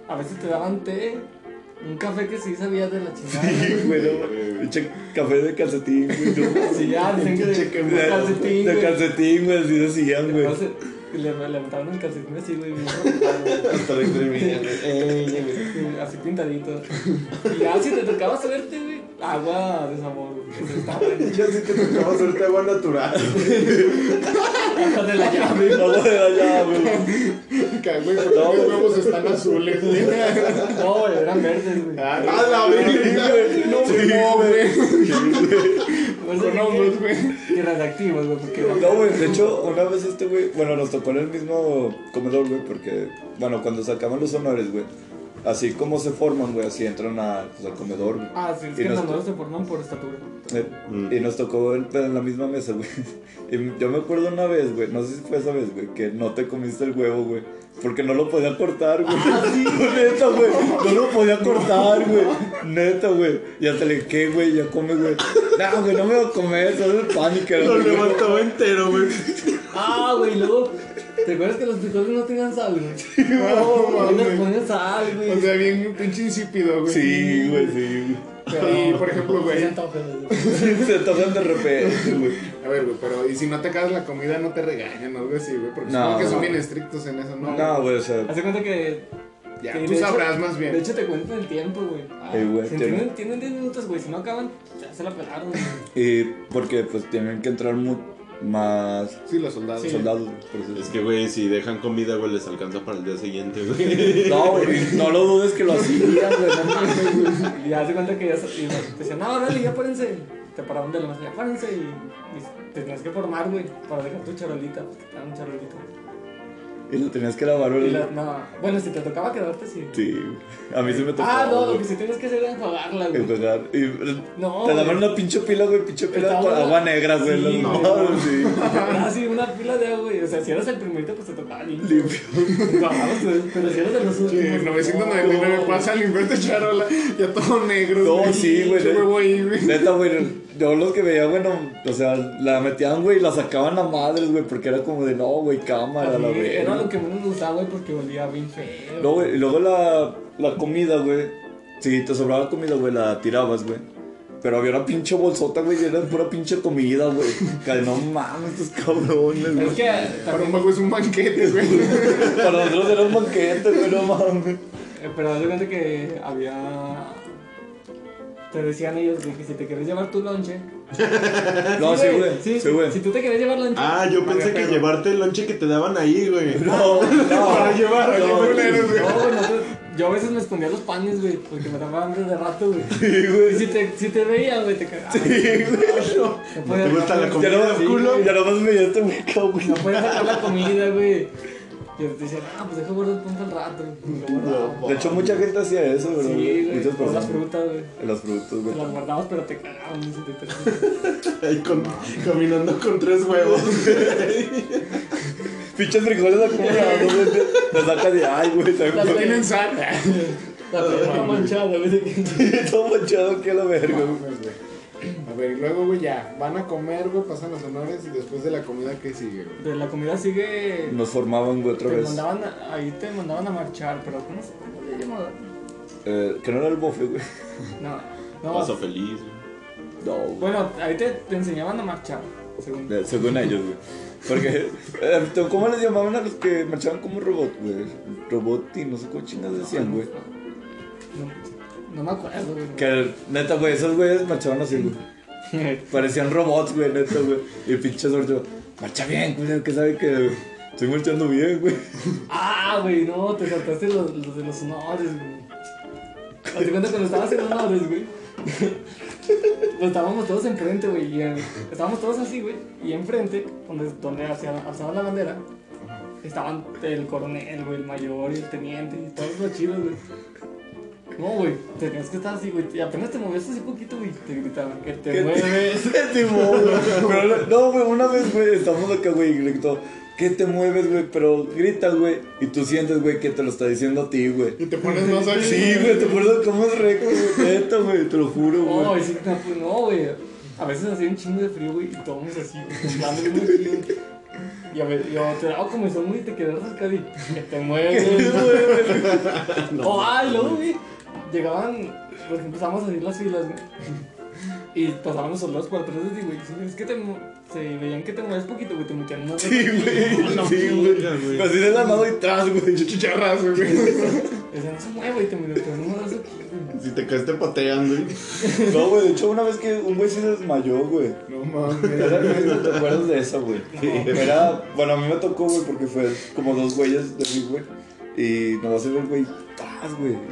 A veces te daban té, un café que sí sabía de la chingada. Sí, güey. Pinche café de calcetín, güey. Sí, ya, dicen que de, calcetín, de güey. calcetín, güey, así decían, güey. Le, le levantaban el calcetín así, güey, bien. Hasta la güey. Eh, Sí, así pintadito. Y ya si te tocaba suerte, güey, agua de sabor, güey. Ya sí te tocaba hacerte agua natural. Agua de la llave. Vamos de güey. Que, güey, porque los huevos están azules, güey. No, güey, eran verdes, güey. Ah, ¡A la verga! No, güey, Con hongos, dije güey. que radioactivos, güey, porque No, güey, de hecho, una vez este güey, bueno, nos tocó en el mismo comedor, güey, porque, bueno, cuando sacaban los honores, güey, así como se forman, güey, así entran a, pues, al comedor, güey. Ah, sí, es Y que nos- los se forman por estatura. Eh, Mm. Y nos tocó en, en la misma mesa, güey. Y yo me acuerdo una vez, güey, no sé si fue esa vez, güey, que no te comiste el huevo, güey. Porque no lo podía cortar, güey. Neta, güey. No lo podía cortar, güey. Neta, güey. Y hasta le dije, ¿qué, güey? Ya come, güey. No, güey, no me voy a comer. Solo el pánico. Lo levantaba entero, güey. Ah, güey, luego. ¿Te acuerdas que los frijoles no tenían sal, güey? No, No les mames. ponen sal, güey. O sea, bien pinche insípido, güey. Sí, güey, sí, Y, por ejemplo, güey. Se antoja, güey. güey. Se tocan de repente, güey. A ver, güey, pero y si no te acabas la comida, no te regañan o algo así, güey. Porque No. supongo que son bien estrictos en eso, ¿no? No, güey, o sea. Hace cuenta que. Ya, que tú hecho- sabrás más bien. De hecho, te cuentan el tiempo, güey. Eh, güey, Si tiene- tienen, tienen 10 minutos, güey. Si no acaban, ya se la pelaron, güey. Y porque, pues, tienen que entrar mu- más Sí, los soldados. Sí. soldados. Es que, güey, si dejan comida, güey, les alcanza para el día siguiente, güey. No, güey, no lo dudes que lo hacían, güey. Y hace cuenta que ya se- te decían, no, dale, ya párense. Te paraban de la mesa, ya párense. Y, y te tenías que formar, güey, para dejar tu charolita. Pues que te dan un charolito. Y lo tenías que lavar, Y güey. la, no, bueno, si te tocaba quedarte, sí. Sí. A mí sí me tocó. Ah, no, lo que sí tienes que hacer es enjuagarla, güey. enjuagar. Y No, te daban güey. una pinche pila, güey, pinche pila una- agua negra, güey. Sí, no, güey. no, sí. Ah, sí, una pila de agua, güey. O sea, si eras el primerito, pues te tocaba limpio. Limpio. Pero si eras de los Sí, últimos. 999 no. pasa al limpiarte charola, ya todo negro. No, sí, güey. Pinche huevo ahí, güey. Neta, güey. Yo los que veía, bueno, o sea, la metían, güey, y la sacaban a madres, güey, porque era como de, no, güey, cámara, A la verga. Era lo que menos me gustaba, güey, porque olía bien feo. No, güey, y luego la, la comida, güey. Si te sobraba comida, güey, la tirabas, güey. Pero había una pinche bolsota, güey, y era pura pinche comida, güey. Que no mames, estos cabrones, Es güey. que Para un mago es un banquete, güey. Para nosotros era un banquete, güey, no mames. eh, pero haz de cuenta que había... Te decían ellos de que si te quieres llevar tu lonche... No, sí, güey. Sí, Sí, güey. Si tú te querías llevar lonche... Ah, yo pensé que llevarte el lonche que te daban ahí, güey. No, no. Para llevar, No, güey. güey, no, güey, nosotros- yo a veces me escondía los panes, güey, porque me daba hambre de rato, güey. Sí, Y güey. si te, si te veían, güey, te cagabas. Sí, güey. No ¿No te gusta la no comida Ya no, culo? ya nomás me este güey, güey. No puedes sacar la comida, güey. Y te decía, ah, pues deja guardar el para el rato. Guardaba. De hecho, mucha gente hacía eso, bro. Sí. Muchas Con las personas. frutas, güey. Las frutas, güey. Las guardabas, pero te cagaban. Te. Ahí con, caminando con tres huevos. Pinches frijoles acumulados, güey. Te saca de ay, güey. Las. Tienen sal. La pelota manchada, güey. Todo manchado que la verga, güey. Ver, y luego, güey, ya. Van a comer, güey, pasan los honores y después de la comida, ¿qué sigue, güey? De la comida sigue. Nos formaban, güey, otra Te vez. mandaban a- ahí te mandaban a marchar, pero ¿cómo se cómo le llamaban? Eh, que no era el bofe, güey. No, no. Paso feliz, güey. No, güey. Bueno, ahí te, te enseñaban a marchar, según. Eh, Según ellos, güey. Porque, eh, ¿cómo les llamaban a los que marchaban como robot, güey? Robot y no sé cómo chingas decían, güey. No, no me acuerdo, güey. Que, neta, güey, esos güeyes marchaban así, güey. Parecían robots, güey, neta, güey. Y pinche sorteo, marcha bien, güey, que sabe que estoy marchando bien, güey. Ah, güey, no, te saltaste los, los de los honores, güey. Te cuenta cuando estabas en honores, güey. Pues estábamos todos enfrente, güey. Y estábamos todos así, güey. Y enfrente, donde, donde alzaban la bandera, estaban el coronel, güey, el mayor y el teniente y todos los chidos, güey. No, güey, tenías que estar así, güey. Y apenas te movías así poquito, güey. Te gritaban que te ¿Qué- mueves. ¿Qué te mueves? Pero no, güey, una vez, güey, estamos acá, güey, y gritó, ¿qué te mueves, güey? Pero gritas, güey, y tú sientes, güey, que te lo está diciendo a ti, güey. Y te pones más ahí. Sí, güey, te pones como es récord, güey, neta, güey, te lo juro, güey. No, y sí, no, pues, no, güey. A veces hacía un chingo de frío, güey, y todos así, machín. Y a ver, yo te daba comezón, güey, y te quedas rascado y que te mueves, güey. O, ah, y luego, güey, llegaban, por ejemplo, empezamos a hacer las filas, güey. Y pasaban los soldados por atrás de ti, güey. Si ves que te, se veían que te mueves poquito, güey, te metían una Sí, güey, No, sí, güey. güey. Así de la mano y tras, güey. Chicharrazo, güey. Decían, no se mueve, y te metían un abrazo aquí, güey. Si te caes te patean, güey. No, güey, de hecho, una vez que un güey se desmayó, güey. No mames. ¿te acuerdas de eso, güey? Era, bueno, a mí me tocó, güey, porque fue como dos güeyes de mí, güey. Y nomás se ve el güey,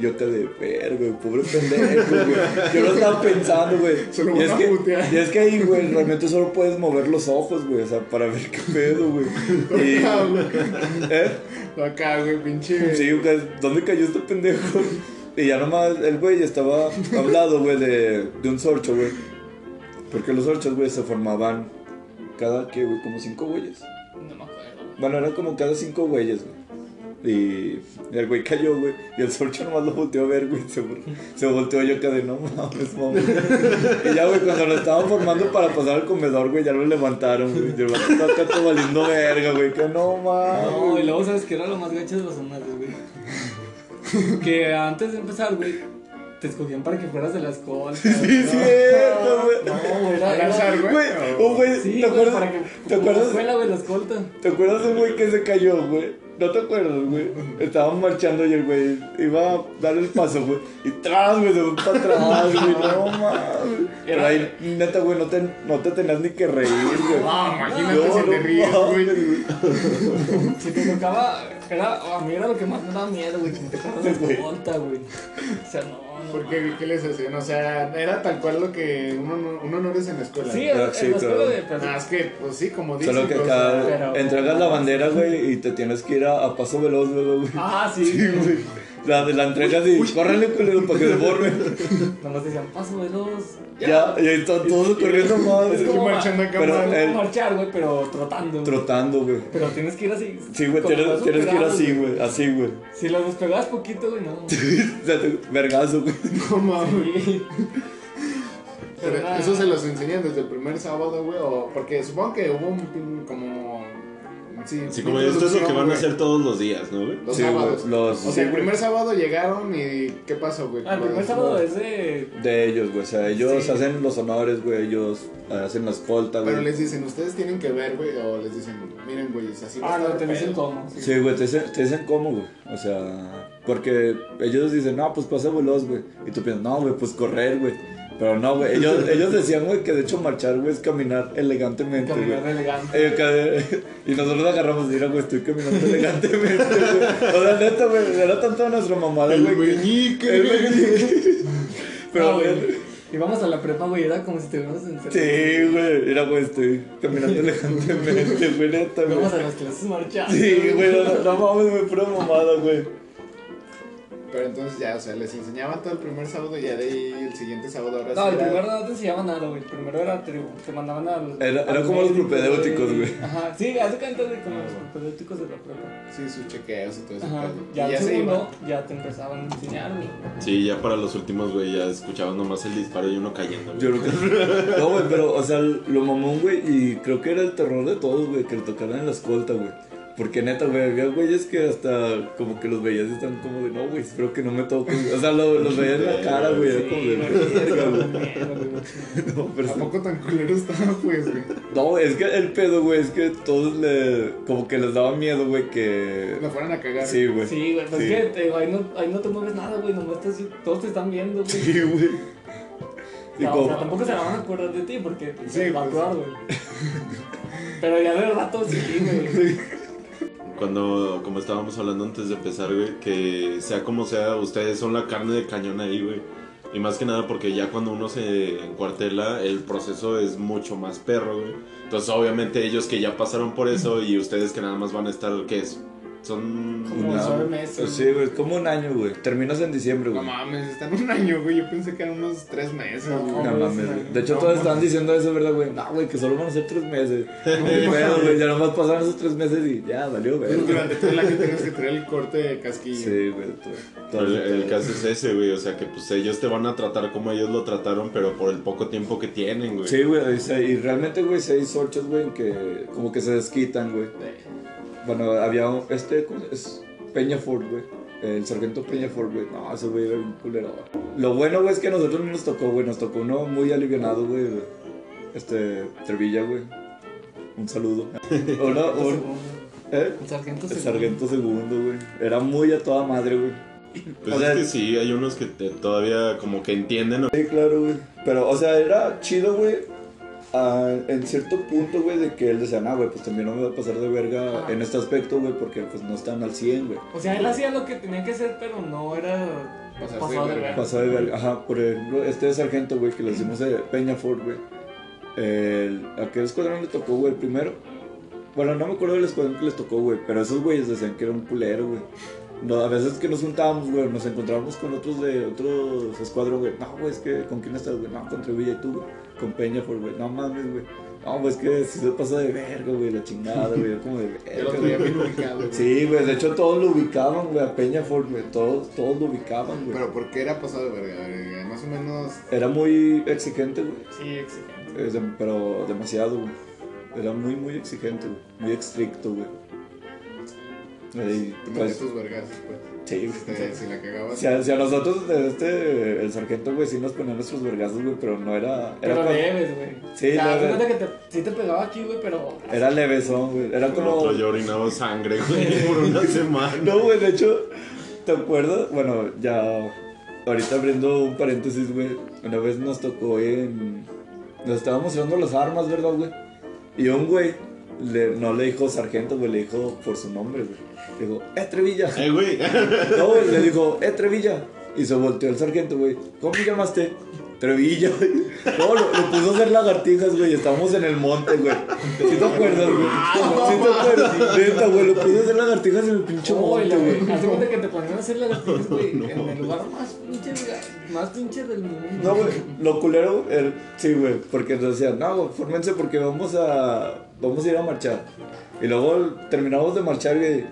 Yo te de ver, güey, pobre pendejo, güey. Yo lo estaba pensando, güey. Y es que, y es que ahí, güey, realmente solo puedes mover los ojos, güey, o sea, para ver qué pedo, güey. Y, Acá, güey. ¿eh? Acá, güey, pinche. Sí, güey, ¿dónde cayó este pendejo? Y ya nomás el güey estaba hablado, güey, de, de un sorcho, güey. Porque los sorchos, güey, se formaban cada, ¿qué, güey? Como cinco güeyes. No me acuerdo. Bueno, eran como cada cinco güeyes, güey. Y el güey cayó, güey. Y el sorcho nomás lo volteó a ver, güey. Se, se volteó yo acá de no mames, mames. Y ya, güey, cuando lo estaban formando para pasar al comedor, güey, ya lo levantaron, güey. Y el vato estaba acá todo valiendo verga, güey. Que no mames. No, y luego sabes que era lo más gacho de los honores, güey. que antes de empezar, güey, te escogían para que fueras de la escuela. Sí, cierto, güey. No, güey, güey. Un güey, Sí, ¿te güey, acuerdas? para que. ¿Te acuerdas? güey, la escolta. ¿Te acuerdas de un güey que se cayó, güey? ¿No te acuerdas, güey? Estaban marchando y el güey iba a dar el paso, güey. Y tras, güey, se fue para atrás, güey. No mames. Pero ahí, neta, güey, no te, no te tenías ni que reír, güey. No, imagínate No, si te no ríes, mames, güey. Si te tocaba. Era, a mí era lo que más me daba miedo, güey, que me tocara la güey. O sea, no, no. ¿Por qué, les hacían? O sea, era tal cual lo que uno, no- uno no eres en la escuela. Sí, Pero en sí, la escuela pero- de. pues, Nada, es que, pues sí, como dicen. Solo que acá entregas la bandera, güey, y te tienes que ir a, a paso veloz, güey. Ah, sí. Sí, güey. La, la entregas y córrele, culero, para que se borre. Nomás decían, paso veloz. Ya, y ahí están todos corriendo más. Es como marchando acá, Pero, el- marchar, güey, pero trotando. güey. Trotando, güey. Pero tienes que ir así. Sí, güey, tienes, que ir así, güey, así, güey. Si lo despegabas poquito, güey, no. O sea, te- Vergazo, güey. No mames. Sí. Pero eso se los enseñan desde el primer sábado, güey. O porque supongo que hubo un pin- como sí. Así como esto es lo que van a hacer todos los días, ¿no, güey? Los Sí, güey, sábados. los- o sea, el primer sábado llegaron y ¿qué pasó, güey? Ah, el primer sábado es de. De ellos, güey. O sea, ellos Sí. hacen los honores, güey. Ellos hacen la escolta, güey. Pero les dicen, ustedes tienen que ver, güey, o les dicen, miren, güey, es así. va a Ah, no, estar te el dicen pedo". cómo. Sí. Sí, güey, te dicen, te dicen cómo, güey. O sea, porque ellos dicen, no, pues pasa veloz, güey. Y tú piensas, no, güey, pues correr, güey. Pero no, güey. Ellos, ellos decían, güey, que de hecho marchar, güey, es caminar elegantemente, güey. Caminar elegante. Eh, Y nosotros agarramos, mira, güey, estoy caminando elegantemente, güey. O sea, neta, güey, era tanto nuestra mamada, El güey. que- meñique. El meñique. Pero, No, güey. Íbamos a la prepa, güey, era como si estuviéramos en. Sí, güey, era, güey, estoy caminando elegantemente, güey, neta, güey. Íbamos a las clases marchando. Sí, güey, no, no mames, güey, pura mamada, güey. Pero entonces ya, o sea, les enseñaban todo el primer sábado y ya de ahí el siguiente sábado ahora No, sí el era- primero no te enseñaban nada, güey. El primero era tribu. Te mandaban al. Era- era al como los propedéuticos, güey. Ajá, sí, hace cuenta de como los propedéuticos de la prepa. Sí, sus chequeos y todo eso. Ajá. Ya y el ya se segundo, ya te empezaban a enseñar, güey. Sí, ya para los últimos, güey, ya escuchabas nomás el disparo y uno cayendo, güey. Yo creo que. No, güey, pero, o sea, lo mamón, güey, y creo que era el terror de todos, güey, que le tocaran en la escolta, güey. Porque neta, güey, había güeyes que hasta como que los veías y están como de, no, güey, espero que no me toquen. O sea, lo- los veías en la cara, güey, era como de. No, pero ¿A poco tan culero estaba, pues, güey? No, es que el pedo, güey, es que todos le. Como que les daba miedo, güey, que. Me fueran a cagar. Sí, güey. Sí, güey, pues Sí. es que te digo, ahí, no, ahí no te mueves nada, güey. Nomás estás, todos te están viendo, güey. Sí, güey. Y No, o como- sea, tampoco se van a acordar de ti porque Sí, se va a pues. actuar, güey. Pero ya de rato sí, güey. Cuando, como estábamos hablando antes de empezar, güey, que sea como sea, ustedes son la carne de cañón ahí, güey. Y más que nada porque ya cuando uno se encuartela, el proceso es mucho más perro, güey. Entonces, obviamente, ellos que ya pasaron por eso y ustedes que nada más van a estar, ¿qué es? Son... Como Una- nueve meses. Sí, güey, como un año, güey. Terminas en diciembre, No güey. mames, están un año, güey. Yo pensé que eran unos tres meses, No, güey. No mames, güey. no. De hecho, No, todos mames. estaban diciendo eso, ¿verdad, güey? No, güey, que solo van a ser tres meses. Ni pedo, güey. Ya nomás pasaron esos tres meses y ya, valió, güey. Durante todo el año tienes que traer el corte de casquillo. Sí, güey. todo- todo El, caso es ese, güey. O sea, que pues ellos te van a tratar como ellos lo trataron, pero por el poco tiempo que tienen, güey. Sí, güey. Y, se- y realmente, güey, seis ochos, güey, en que como que se desquitan, güey. Bueno, había un, este, ¿cómo se- es? Peñafort, güey. El sargento Peñafort, güey. No, ese güey era un culero. Lo bueno, güey, es que a nosotros no nos tocó, güey. Nos tocó uno muy alivianado, güey. Este, Trevilla, güey. Un saludo. Uno, un. ¿eh? El sargento El segundo. sargento segundo, güey. Era muy a toda madre, güey. Pues O sea, es que sí, hay unos que te- todavía como que entienden. Sí, claro, güey. Pero, o sea, era chido, güey. Ah, en cierto punto, güey, de que él decía, nah, güey, pues también no me va a pasar de verga Ah. en este aspecto, güey, porque pues no están al 100, güey. O sea, él hacía lo que tenía que hacer, pero no era Pasarse pasado de verga. Pasado de verga. Ajá, por ejemplo, este sargento, güey, que le decimos de Peñafort, güey. El, ¿A qué escuadrón le tocó, güey, el primero? Bueno, no me acuerdo del escuadrón que les tocó, güey, pero esos güeyes decían que era un culero, güey. No, a veces que nos juntábamos, güey, nos encontrábamos con otros de otros escuadrones, güey. No, güey, es que ¿con quién estás, güey? No, con Trevilla y tú, güey. Con Peñafort, güey. No mames, güey. No, pues es que si se pasa de verga, güey, la chingada, güey. Yo como de Yo lo verga, güey. bien ubicado, güey. Sí, güey, de hecho todos lo ubicaban, güey, a Peñafort, güey. Todos, todos lo ubicaban, güey. Pero ¿por qué era pasado de verga? verga? Más o menos. Era muy exigente, güey. Sí, exigente. De- pero demasiado, güey. Era muy, muy exigente, güey. Muy estricto, güey. Metía pues, tus vergazos, pues. Sí, Este, güey. si la cagabas. Si a, si a nosotros, este, el sargento, güey, sí nos ponía nuestros vergazos, güey, pero no era... Era, Pero cuando- leves, güey. Sí, o sea, haz de leve. cuenta que te, sí te pegaba aquí, güey, pero. era levesón, güey. Era como... otro yo orinaba sangre, güey, por una semana. No, güey, de hecho, ¿te acuerdas? Bueno, ya ahorita abriendo un paréntesis, güey. Una vez nos tocó en... Nos estaban mostrando las armas, ¿verdad, güey? Y un güey le- no le dijo sargento, güey, le dijo por su nombre, güey. Le dijo, ¡eh, Trevilla! Eh, güey. No, güey, le dijo, ¡eh, Trevilla! Y se volteó el sargento, güey. ¿Cómo me llamaste? Trevilla, güey. No, lo, lo puso a hacer lagartijas, güey. Estábamos en el monte, güey. ¿Sí te acuerdas, güey? ¿Sí te acuerdas? Neta, güey, lo puso a hacer lagartijas en el pinche monte, Oye, güey. Hace cuenta que te ponían a hacer lagartijas, güey, en el lugar más pinche, más pinche del mundo. No, güey, lo culero, el, sí, güey, porque nos decían, no, güey, fórmense porque vamos a, vamos a ir a marchar. Y luego terminamos de marchar, güey,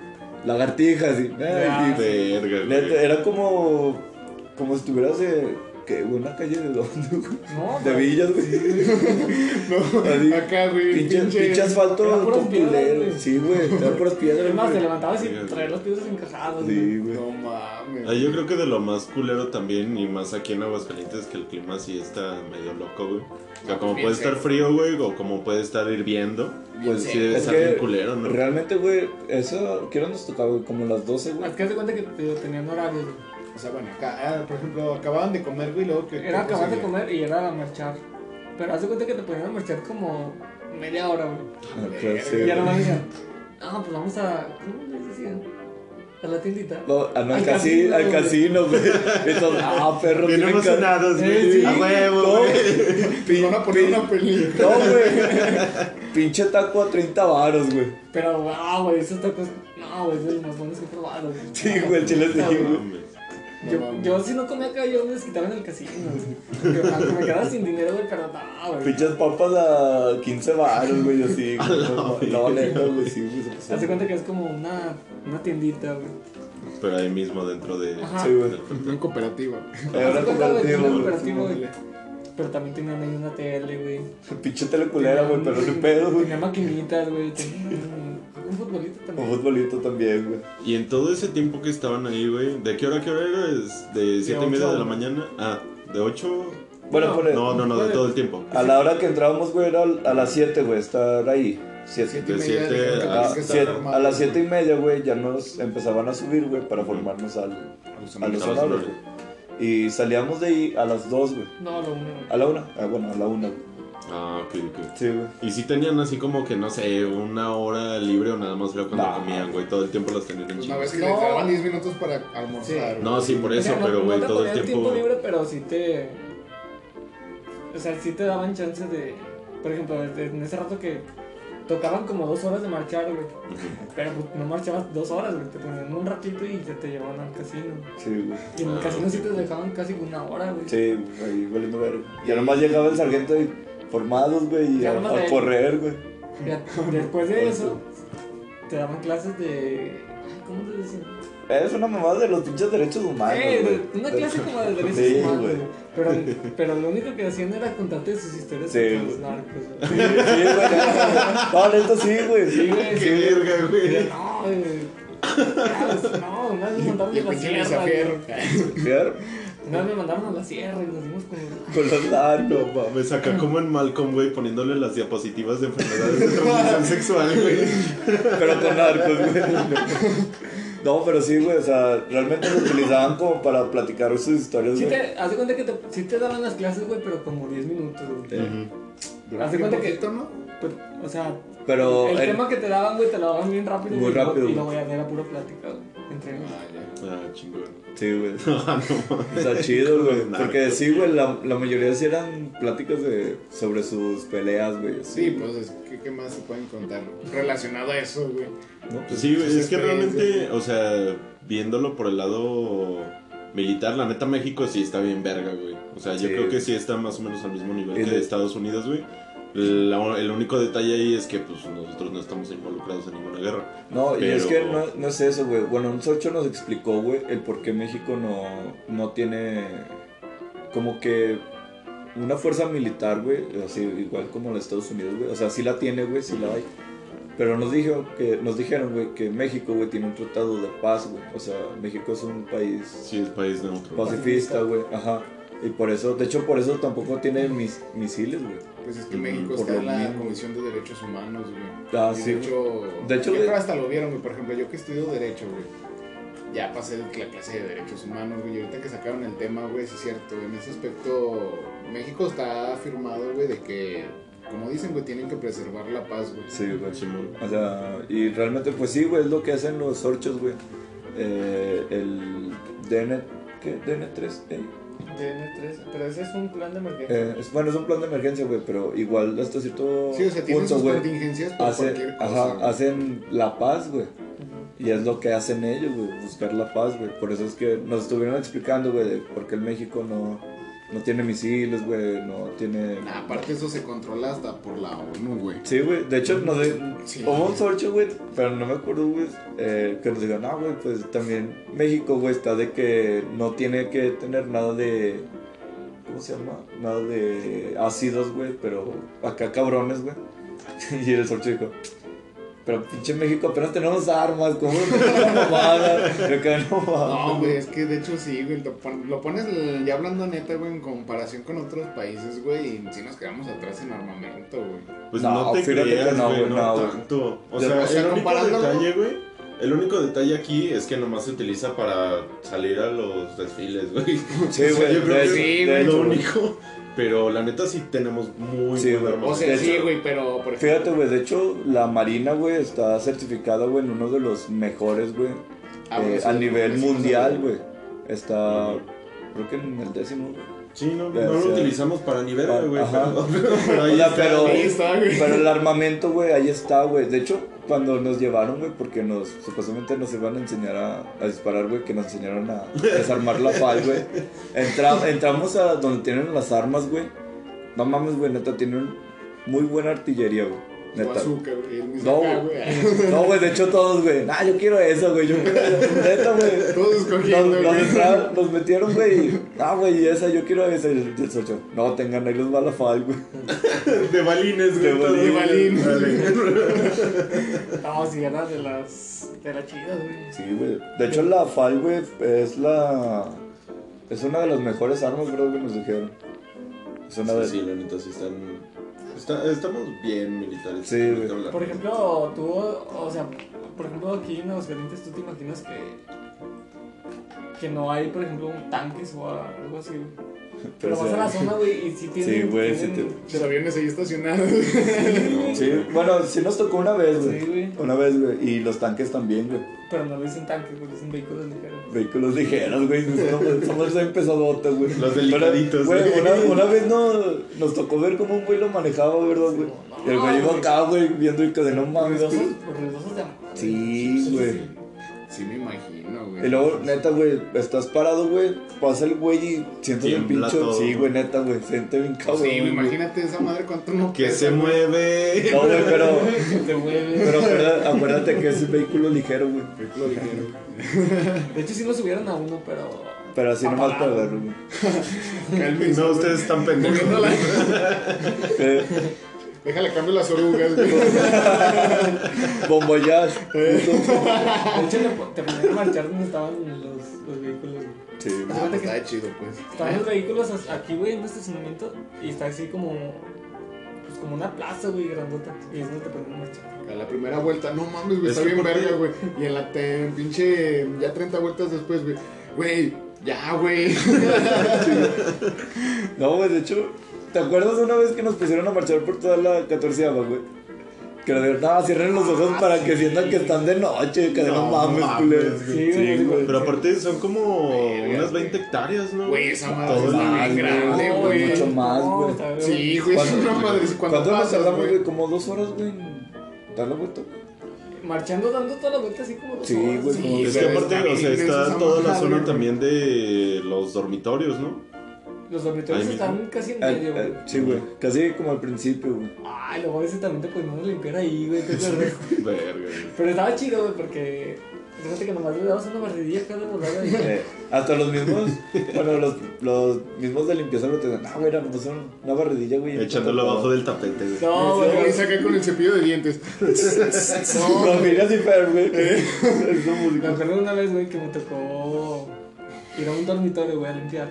lagartijas y, Ah, y- Verga, neta, güey. era como, como si estuvieras eh, ¿Qué, güey? ¿Una calle de dónde, güey? No, De Villas, güey. No, Así, acá, güey. Pinche, pinche asfalto Era puras con piedras, güey. Sí, güey, eran puras piedras. Es más, te güey. levantabas y traías los pies encajados. Sí, güey. No mames. Ah, yo creo que de lo más culero también, y más aquí en Aguascalientes, es que el clima sí está medio loco, güey. O sea, como Bien puede estar seco. frío, güey, o como puede estar hirviendo, Pues sí debe es estar que bien culero, ¿no? Realmente, güey, eso, ¿qué hora nos tocaba, güey? Como las 12, güey. Es que haz de cuenta que te- tenían horarios. güey. O sea, bueno, acá, ah, por ejemplo, acababan de comer, güey, y luego que. Era acabar de comer y era a marchar. Pero haz de cuenta que te ponían a marchar como media hora, güey. Ah, Y ya güey. nomás decían, ah, pues vamos a. ¿Cómo les decían? A la tiendita. No, no, al, Al casino, casino, al güey. casino, güey. Entonces, ah, perro, Bien emocionados, güey. sí. A huevo, No, güey. Van a poner una película. No, güey. Pinche taco a 30 varos, güey. Pero, ah, güey, esos tacos. No, güey, es de los más buenos que he probado. güey. Sí, güey, el chile Neta, güey. Yo, yo si no comía acá, yo me desquitaba en el casino. me quedaba sin dinero, güey, pero no, güey. Pinches papas a 15 varos, güey, así. No, neta, güey, sí, güey. Hazte cuenta que es como una, una tiendita, güey. Pero ahí mismo dentro de... Ajá. Sí, güey. En cooperativa. Era una güey. cooperativa, güey. Pero también tenían ahí una tele, güey. Pinche teleculera, güey, pero no pedo, güey. Tenía maquinitas, güey. Un, un futbolito Un también. futbolito también, güey. Y en todo ese tiempo que estaban ahí, güey, ¿de qué hora a qué hora era? ¿Es ¿De siete y ocho media de a- la mañana? Ah, ¿de 8? Bueno, No, pone- No, no, no, de todo el tiempo. a la hora que entrábamos, güey, era a las 7, güey, estar ahí. Siete. De media siete dijeron que a- Ah, siete- armado. a las 7 y media, güey, ya nos empezaban a subir, güey, para formarnos al, a los A sonores. güey. Y salíamos de ahí a las 2, güey. No, lo uno. A la 1. Ah, bueno, a la 1, güey. Ah, ok, ok. Sí, güey. Y si tenían así como que, no sé, una hora libre o nada más era cuando comían, güey. Todo el tiempo los tenían en Una chinga. vez que No. les daban 10 minutos para almorzar. No, sí, por O eso, sea, no- pero, no güey, te todo el ponían tiempo... libre, pero sí te. O sea, sí te daban chance de. Por ejemplo, en ese rato que tocaban como dos horas de marchar, güey. Pero pues, no marchabas dos horas, güey. Te ponían un ratito y se te llevaban al casino. Sí, güey. Y en el Ah, casino sí ok. te dejaban casi una hora, güey. Sí, ahí valiendo ver. Ya nomás llegaba el sargento y formados, güey, y a, correr, güey. Después de eso, te daban clases de. ay, ¿Cómo te decían? Es una mamada de los pinches derechos humanos, Eh, una clase como de derechos Sí, humanos, güey. güey. Pero, pero lo único que hacían era contarte sus historias Sí, contra los narcos, güey. Sí, sí, güey. No, sí, güey. Sí, güey, ¡Qué güey. verga, güey! No, güey. Ya, pues, No, una vez me mandaron A vez me mandaron a la sierra y nos dimos como. Con los narcos. No mames, acá como en Malcolm, güey, poniéndole las diapositivas de enfermedades de transmisión sexual, güey. Pero con narcos, güey. No, pero sí, güey, o sea, realmente lo utilizaban como para platicar sus historias, Sí güey. te, haz de cuenta que te, sí te daban las clases, güey, pero como 10 minutos, güey. Haz de cuenta que- ¿no? Pero, o sea, Pero el el- tema que te daban, güey, te lo daban bien rápido. Muy y luego- rápido, Y güey. luego ya era pura plática, güey. Entre ellos. Ah, ya. Ah, chingón. Sí, güey. Está chido, güey. Porque sí, güey, la, la mayoría sí eran pláticas de, sobre sus peleas, güey. Sí, pues, ¿qué más se pueden contar relacionado a eso, güey? ¿no? Pues sí, güey, es que realmente, o sea, viéndolo por el lado militar, la neta México sí está bien verga, güey. O sea, yo creo que sí está más o menos al mismo nivel que de- Estados Unidos, güey. La- el único detalle ahí es que pues nosotros no estamos involucrados en ninguna guerra. No, y es que no, no es eso, güey. Bueno, un Socho nos explicó, güey, el por qué México no, no tiene como que una fuerza militar, güey, así igual como los Estados Unidos, güey. O sea, sí la tiene, güey, sí la hay. Pero nos dijo que nos dijeron, güey, que México, güey, tiene un tratado de paz, güey. O sea, México es un país Sí, es país neutro. pacifista, güey. Ajá. Y por eso, de hecho, por eso tampoco tiene mis, misiles, güey. Pues es que México está en la mismo. Comisión de Derechos Humanos, güey. Ah, Y sí, de hecho, De hecho, creo hasta lo vieron, güey. Por ejemplo, yo que estudio Derecho, güey. Ya pasé la clase de Derechos Humanos, güey. Y ahorita que sacaron el tema, güey, sí es cierto. En ese aspecto, México está afirmado, güey, de que, como dicen, güey, tienen que preservar la paz, güey. Sí, güey. O sea, y realmente, pues sí, güey, es lo que hacen los orchos, güey. Eh, el DN, ¿qué? DN3, eh, DN3, pero ese es un plan de emergencia. eh, es, bueno, es un plan de emergencia, güey, pero igual hasta cierto Sí, o sea, tienen punto, sus güey, contingencias por hacen, cualquier cosa. ajá, güey. hacen la paz, güey. Y es lo que hacen ellos, güey, buscar la paz, güey. Por eso es que nos estuvieron explicando, güey, de por qué el México no, no tiene misiles, güey, no tiene... Nah, aparte eso se controla hasta por la ONU, güey. Sí, güey, de hecho, nos de- Sí. hubo un sorcho, güey, pero no me acuerdo, güey, eh, que nos digan, no, güey, pues también México, güey, está de que no tiene que tener nada de, ¿cómo se llama? Nada de ácidos, güey, pero acá cabrones, güey. Y el sorcho dijo, pero pinche México apenas tenemos armas, ¿cómo no que no No, güey, es que de hecho sí, güey. Lo, pon- lo pones ya hablando neta, güey, en comparación con otros países, güey. Y sí nos quedamos atrás en armamento, güey. Pues No, no, te creas, no, güey, güey, no, no, güey. tanto. O sea, o sea, el único detalle, güey, el único detalle aquí es que nomás se utiliza para salir a los desfiles, güey. Sí, O sea, güey, yo creo de- que sí, es güey. lo único. Pero la neta sí tenemos muy Sí, buen güey. armamento. O sea, sí, güey, pero por ejemplo. Fíjate, güey, de hecho, la Marina, güey, está certificada, güey, en uno de los mejores, güey, Ah, eh, sí, a lo nivel mundial, güey. Está, creo que en el décimo, güey. Sí, no, no lo o sea, utilizamos para ni ver, ah, güey. Pero, pero pero- güey. Ahí está, güey. Pero el armamento, güey, ahí está, güey. De hecho, cuando nos llevaron, güey, porque nos supuestamente nos iban a enseñar a, disparar, güey, que nos enseñaron a desarmar la FAL, güey. Entra- entramos a donde tienen las armas, güey. No mames, güey, neta, tienen muy buena artillería, güey. Neta. azúcar, güey. el No, güey. No, güey, de hecho todos, güey. Nah, yo quiero eso, güey. Yo quiero eso. Neta, güey. Todos escogiendo, Nos, güey. metieron, güey. Ah, güey, y esa, yo quiero esa. Y el socio, no, tengan ahí los va la FAL, güey. De balines, De güey. De. Dale. No, si eras de las. de las chidas, güey. Sí, güey. De hecho, la FAL, güey, es la. Es una de las mejores armas, bro, que nos dijeron. Es una de. Sí, sí, la neta sí están. Está- estamos bien militares. Sí, güey. Por ejemplo, tú, o sea, por ejemplo, aquí en Aguascalientes, ¿tú te imaginas que. que no hay, por ejemplo, tanques o algo así, güey? Pero Pero vas a la zona, güey, y sí tienen. Sí, güey, sí tienen- Los aviones ahí estacionados. Sí, bueno, sí nos tocó una vez, güey. Sí, güey. Una vez, güey. Y los tanques también, güey. Pero no le dicen tanques, güey, dicen vehículos ligeros. Vehículos ligeros, güey. Somos, somos bien güey. Los delicaditos, Güey, una, una vez no, nos tocó ver cómo un güey lo manejaba, ¿verdad, güey? Y el güey iba acá, güey, viendo y que de no mames. Ruidosos de Sí, güey. Sí, me imagino, güey. Y luego, neta, güey, estás parado, güey, pasa el güey y sientes el pincho. todo. Sí, güey, neta, güey, siente bien cabrón. Sí, güey, imagínate esa madre cuánto no Que se mueve. No, güey, pero, Te mueves. pero acuérdate, acuérdate que es un vehículo ligero, güey. Vehículo ligero. De hecho, sí lo subieron a uno, pero. Pero así nomás para verlo, güey. No, ustedes están pendejos. Déjale cambio las orugas, voyage. De hecho, te ponían a marchar donde estaban los, los vehículos, güey. Sí, güey. Ah, pues está chido, pues. Estaban los vehículos aquí, güey, en un estacionamiento. Y está así como. Pues como una plaza, güey, grandota. Y es donde te ponen a marchar. A la primera vuelta, no mames, güey, Es está bien verga, güey. Y en la te- pinche, ya 30 vueltas después, güey. Güey, ya, güey. No, güey, de hecho, ¿te acuerdas de una vez que nos pusieron a marchar por toda la 14 güey? Que nos dijeron, no, cierren los ojos Ah, para sí. que sientan que están de noche, que de no, No mames, mames, culero. güey. Sí, güey. Pero aparte son como Verga, unas güey. 20 hectáreas, ¿no? Güey, esa madre el- bien grande, güey. mucho más, No, güey. Sí, güey, es ¿Cuándo- una madre. ¿Cuánto nos tardamos, güey. güey? Como dos horas, güey, en dar la vuelta. Marchando, dando toda la vuelta así como dos Sí, horas. güey, Sí, como- Es que aparte, está o sea, está toda la zona güey. también de los dormitorios, ¿no? Los dormitorios están casi en Eh, medio, güey. eh, sí, güey, casi como al principio, güey. Ay, luego ese también te a limpiar ahí, güey. ¿te acuerdas? Verga, güey. Pero estaba chido, güey, porque. Fíjate que nomás le dabas una barridilla acá de volada y. Eh, hasta los mismos, bueno, los, los mismos de limpieza lo te dan, ah, güey, era nomás un- una barridilla, güey. Echándolo abajo del tapete, güey. No, Güey, güey. saca con el cepillo de dientes. No, Familia sin Fer, güey. Es lo Me acuerdo una vez, güey, que me tocó ir a un dormitorio, güey, a limpiar.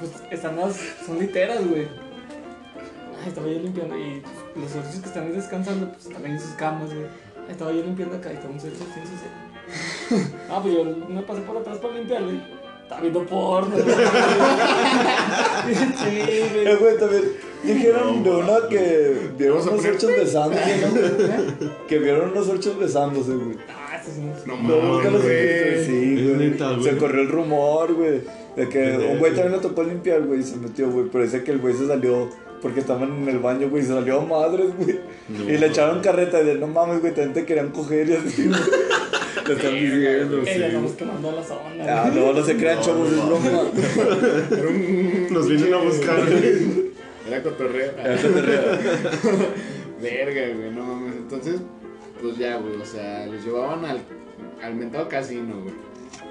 Pues están las. son literas, güey. Ay, estaba yo limpiando y los socios que están ahí descansando, pues están ahí en sus camas, güey. Ay, Estaba yo limpiando acá y estaba un socio su Ah, pues yo me pasé por atrás para limpiar, güey. Estaba viendo porno, güey. Sí, Eh, güey. güey, también dijeron de una que vieron unos ochos besándose, ¿no? Que vieron unos ochos besándose, güey. Estos son los- No No, los viste, güey. Sí, güey. neta, güey. Se corrió el rumor, güey. De que un güey también le tocó limpiar, güey, y se metió, güey. Pero dice que el güey se salió porque estaban en el baño, güey, y se salió a madres, güey. No. Y le echaron carreta y de no mames, güey, también te querían coger y así, güey. Te están diciendo, Eh, sí. estamos quemando la zona. Ah, no, no se crean, No, chavos, es no. broma. Era un- Nos vienen a buscar, güey. Era cotorreo. Te ríe. Verga, güey, no mames. Entonces, pues ya, güey, o sea, los llevaban al, al mentado casino, güey.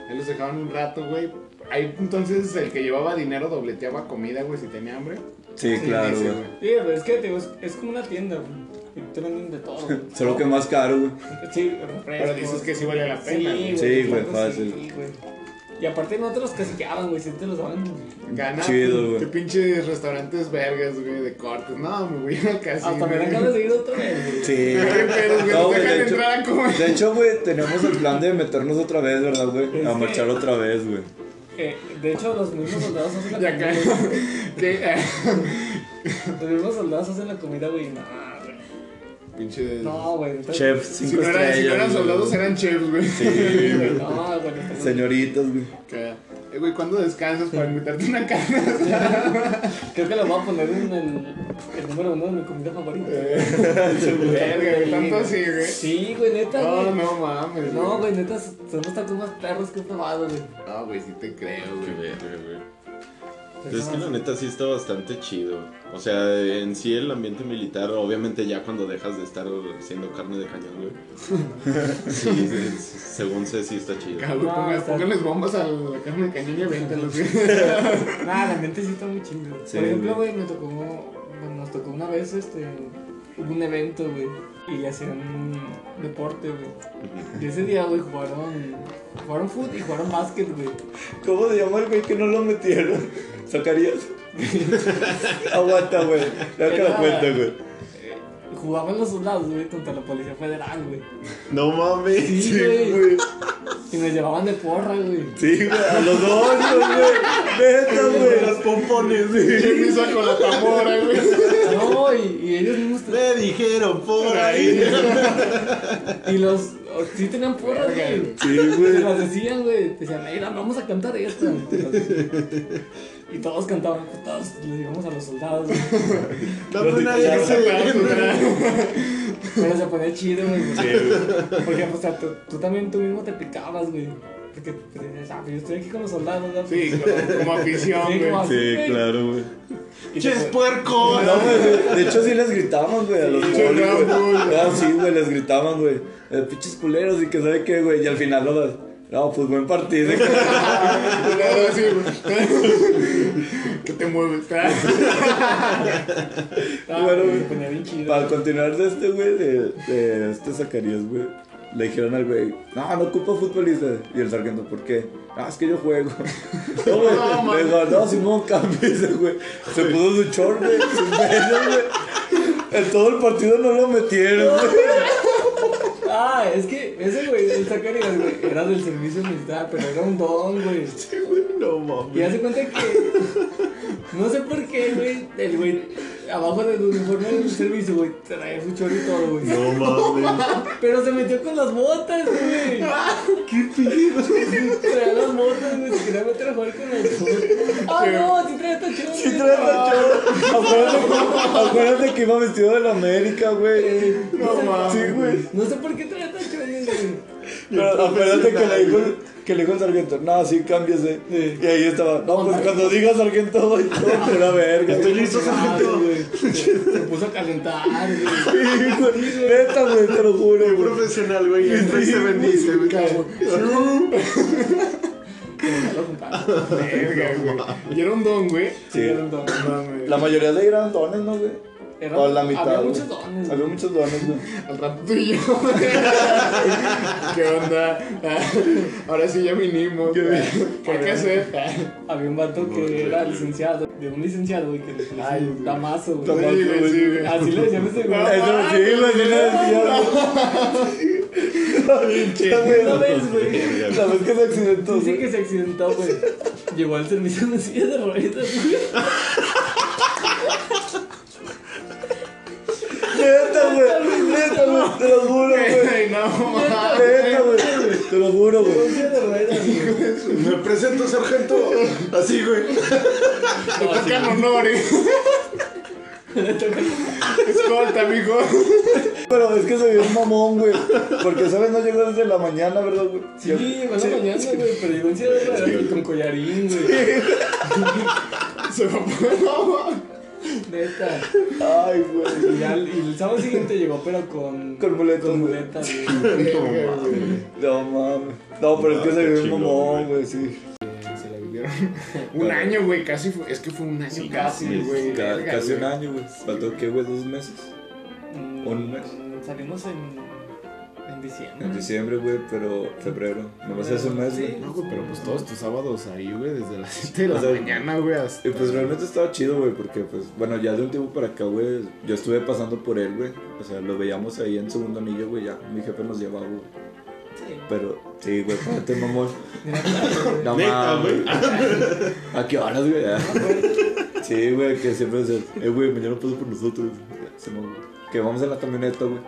Ahí los dejaban un rato, güey. ahí entonces el que llevaba dinero dobleteaba comida, güey, si tenía hambre. Sí, Sí, claro, güey. Sí, pero es que te es, es como una tienda, güey. Y te venden de todo, güey. Solo que más caro, güey. Sí, refrescos. Pero dices que sí vale la pena, güey. Sí, güey, claro, fácil. sí, güey. Y aparte no te los caciqueaban, güey, si te los daban. Gana. Chido, güey. Qué pinches restaurantes vergas, güey, de cortes. No, me voy al casino. Hasta me dan ganas de ir otra vez, güey. Sí. ¿Qué pedos, güey? No, dejan de hecho- entrar a comer. De hecho, güey, tenemos el plan de meternos otra vez, ¿verdad, güey? Es A que- marchar otra vez, güey. Eh, de hecho, los mismos soldados hacen la comida. Los mismos soldados hacen la comida, güey. Güey. Pinche. No, güey. entonces- Chef, Si no, eran, si no eran soldados, eran chefs, güey. Sí, güey. No, güey. estamos- Señoritas, güey. Que, Eh, güey, ¿cuándo descansas para invitarte una carne? Creo que lo voy a poner en el, el número uno de mi comida favorita. Verga, güey, tanto así, güey. Sí, güey, neta, No, güey. no mames. No, güey, neta, son los tacos más perros que he probado, güey. No, güey, sí te creo, Qué güey. verga, güey. Es que la neta sí está bastante chido. O sea, en sí el ambiente militar, obviamente ya cuando dejas de estar siendo carne de cañón, güey. Sí, sí, según sé, sí está chido. Cabrón, No, ponga- está- pónganles bombas a la carne de cañón y avéntalos, güey. Nah, la mente sí está muy chido. Sí, Por ejemplo, güey. me tocó, bueno, nos tocó una vez, este, hubo un evento, güey, y le hacían un deporte, güey. Y ese día, güey, jugaron, jugaron fútbol y jugaron básquet, güey. ¿Cómo se llama el güey que no lo metieron? ¿Sacarías? Aguanta, güey. Ya que Era- la cuenta, güey. Eh, Jugaban los soldados, güey, contra la policía federal, güey. No mames. Sí, güey. Y nos llevaban de porra, güey. Sí, güey. A los dos, güey. Neta, güey. Los pompones, ¿Quién me hizo con la tambora, güey? No, y, y ellos mismos. Me dijeron por ahí. Y los. oh, Sí tenían porra, güey. Sí, Se güey. las decían, güey. Decían, mira, vamos a cantar esta. Y todos cantaban, pues todos le digamos a los soldados, güey. Dame una Ya de se esas. Pero se ponía chido, güey. Sí, güey. Porque, pues, o sea, tú, tú también tú mismo te picabas, güey. Porque pues, ah, pues yo estoy aquí con los soldados, ¿no? Sí, como, como afición, Sí, güey. como así, Sí, güey. claro, güey. ¡Ches puerco! No, güey, de- de hecho sí les gritaban, güey, a los Sí, polis, güey. No, sí, güey, les gritaban, güey. Eh, pinches culeros y que sabe qué, güey. Y al final no, no, pues buen partido. Claro, sí, güey. ¿Qué te mueves? Ah, Bueno, güey, chido. Para continuar de este, güey, de, de este Zacarías, güey. Le dijeron al güey, no, no ocupa futbolista. Y el sargento, ¿por qué? Ah, es que yo juego. No, güey. No, Le dijo, no, Simón, cámbiese, güey. Se puso su short, güey. En todo el partido no lo metieron, güey. Ah, es que ese güey, el Zacarías, güey, era del servicio militar, pero era un don, güey. No Y mames. hace cuenta que. No sé por qué, güey. El güey, abajo del uniforme del servicio, güey, traía su chorro y todo, güey. No mames. Pero se metió con las botas, güey. ¿Qué pido? Traía las botas, güey. Se quería meter a jugar con las botas. Ah, no, sí trae tachón. Sí, trae tachón. Acuérdate, acuérdate que iba vestido de la América, güey. No mames. Sí, güey. No sé por qué trae tachones, güey. Pero acuérdate que le dijo, que le dijo el sargento, no, sí, cámbiese. Y ahí estaba, no, pues cuando diga sargento, voy todo de la verga. Estoy listo, sargento. güey. Se, se puso a calentar, güey. Sí, güey. Neta, güey, te lo juro, Qué güey. profesional, güey. Y se bendice, güey. Verga, güey. Y era un don, güey. Sí, era un don. La mayoría de ahí eran dones, ¿no, güey? Era- O la mitad. Había güey. muchos dones. Había muchos dones, güey. Al rato tú y yo. ¿Qué onda? Ahora sí ya vinimos. ¿Qué hay que hacer? Había un vato que era licenciado, de un licenciado, güey, que le decía Ay, güey. Damaso, güey. Damaso, Sí, güey, sí, güey. Así le decían a ese güey. Eso sí, güey, sí le decía, güey. Una vez, güey. La vez que se accidentó, Dice güey. que se accidentó, güey. Llegó al servicio en una silla de ruedas, güey. Neta, güey. Neta, güey. Te lo juro, güey. Ay, no mames. Neta, güey. Te lo juro, güey. Me presento, sargento. Así, güey. Te tocan honores. Escolta, mijo. Pero es que se vio un mamón, güey. Porque, ¿sabes? No llegó desde la mañana, ¿verdad, güey? Sí, llegó en la mañana, güey, pero llegó en güey, con collarín, güey. Se va a poner. No mames. Neta. Ay, güey. Y, al- y el sábado siguiente llegó, pero con. Con muletas, Con muletas, güey. No mames. No, pero es que se vio un mamón, güey, sí. Se la vivió cumplieron un año, güey, casi fue, es que fue un año Sí, casi, güey. Ca- casi un año, güey. Faltó, ¿qué, güey? ¿Dos meses? Mm, Un mes. Salimos en, en diciembre. En diciembre, güey, pero febrero. Nomás hace un mes, Sí. güey. No, güey, pero pues todos tus sábados ahí, güey, desde las 7 de la O sea, mañana, güey, hasta... Y pues realmente estaba chido, güey, porque pues, bueno, ya de un tiempo para acá, güey, yo estuve pasando por él, güey. O sea, lo veíamos ahí en segundo anillo, güey, ya. Mi jefe nos llevaba, güey. Sí. Pero, sí, güey, párate, mamón. No Neta, mames. ¿A qué horas, güey? Sí, güey, que siempre es el, eh, güey, mañana paso por nosotros. Ya, se. Que vamos en la camioneta, güey.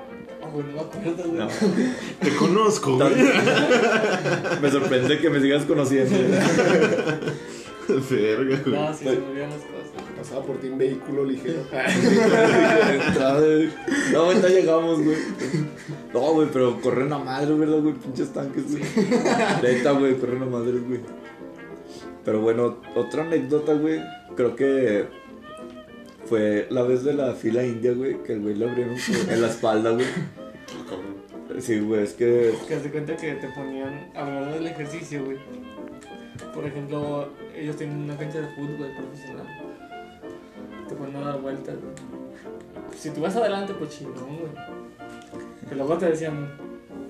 Güey, no me acuerdo, güey. No. Te conozco, güey. Me sorprende que me sigas conociendo. Verga, güey. No, sí, se me olvidan las cosas. Pasaba por ti en vehículo ligero. Entrada, güey. No, ahorita llegamos, güey. No, güey, pero corren a madre, ¿verdad, güey? Pinches tanques, güey. Neta, güey, corren a madre, güey. Pero bueno, otra anécdota, güey. Creo que fue la vez de la fila india, güey, que el güey le abrieron en la espalda, güey. Sí, güey, es que. Que haz de cuenta que te ponían, hablando del ejercicio, güey. Por ejemplo, ellos tienen una cancha de fútbol profesional. Te ponen a dar vueltas, güey. Si tú vas adelante, pues chingón, güey. Pero luego te decían,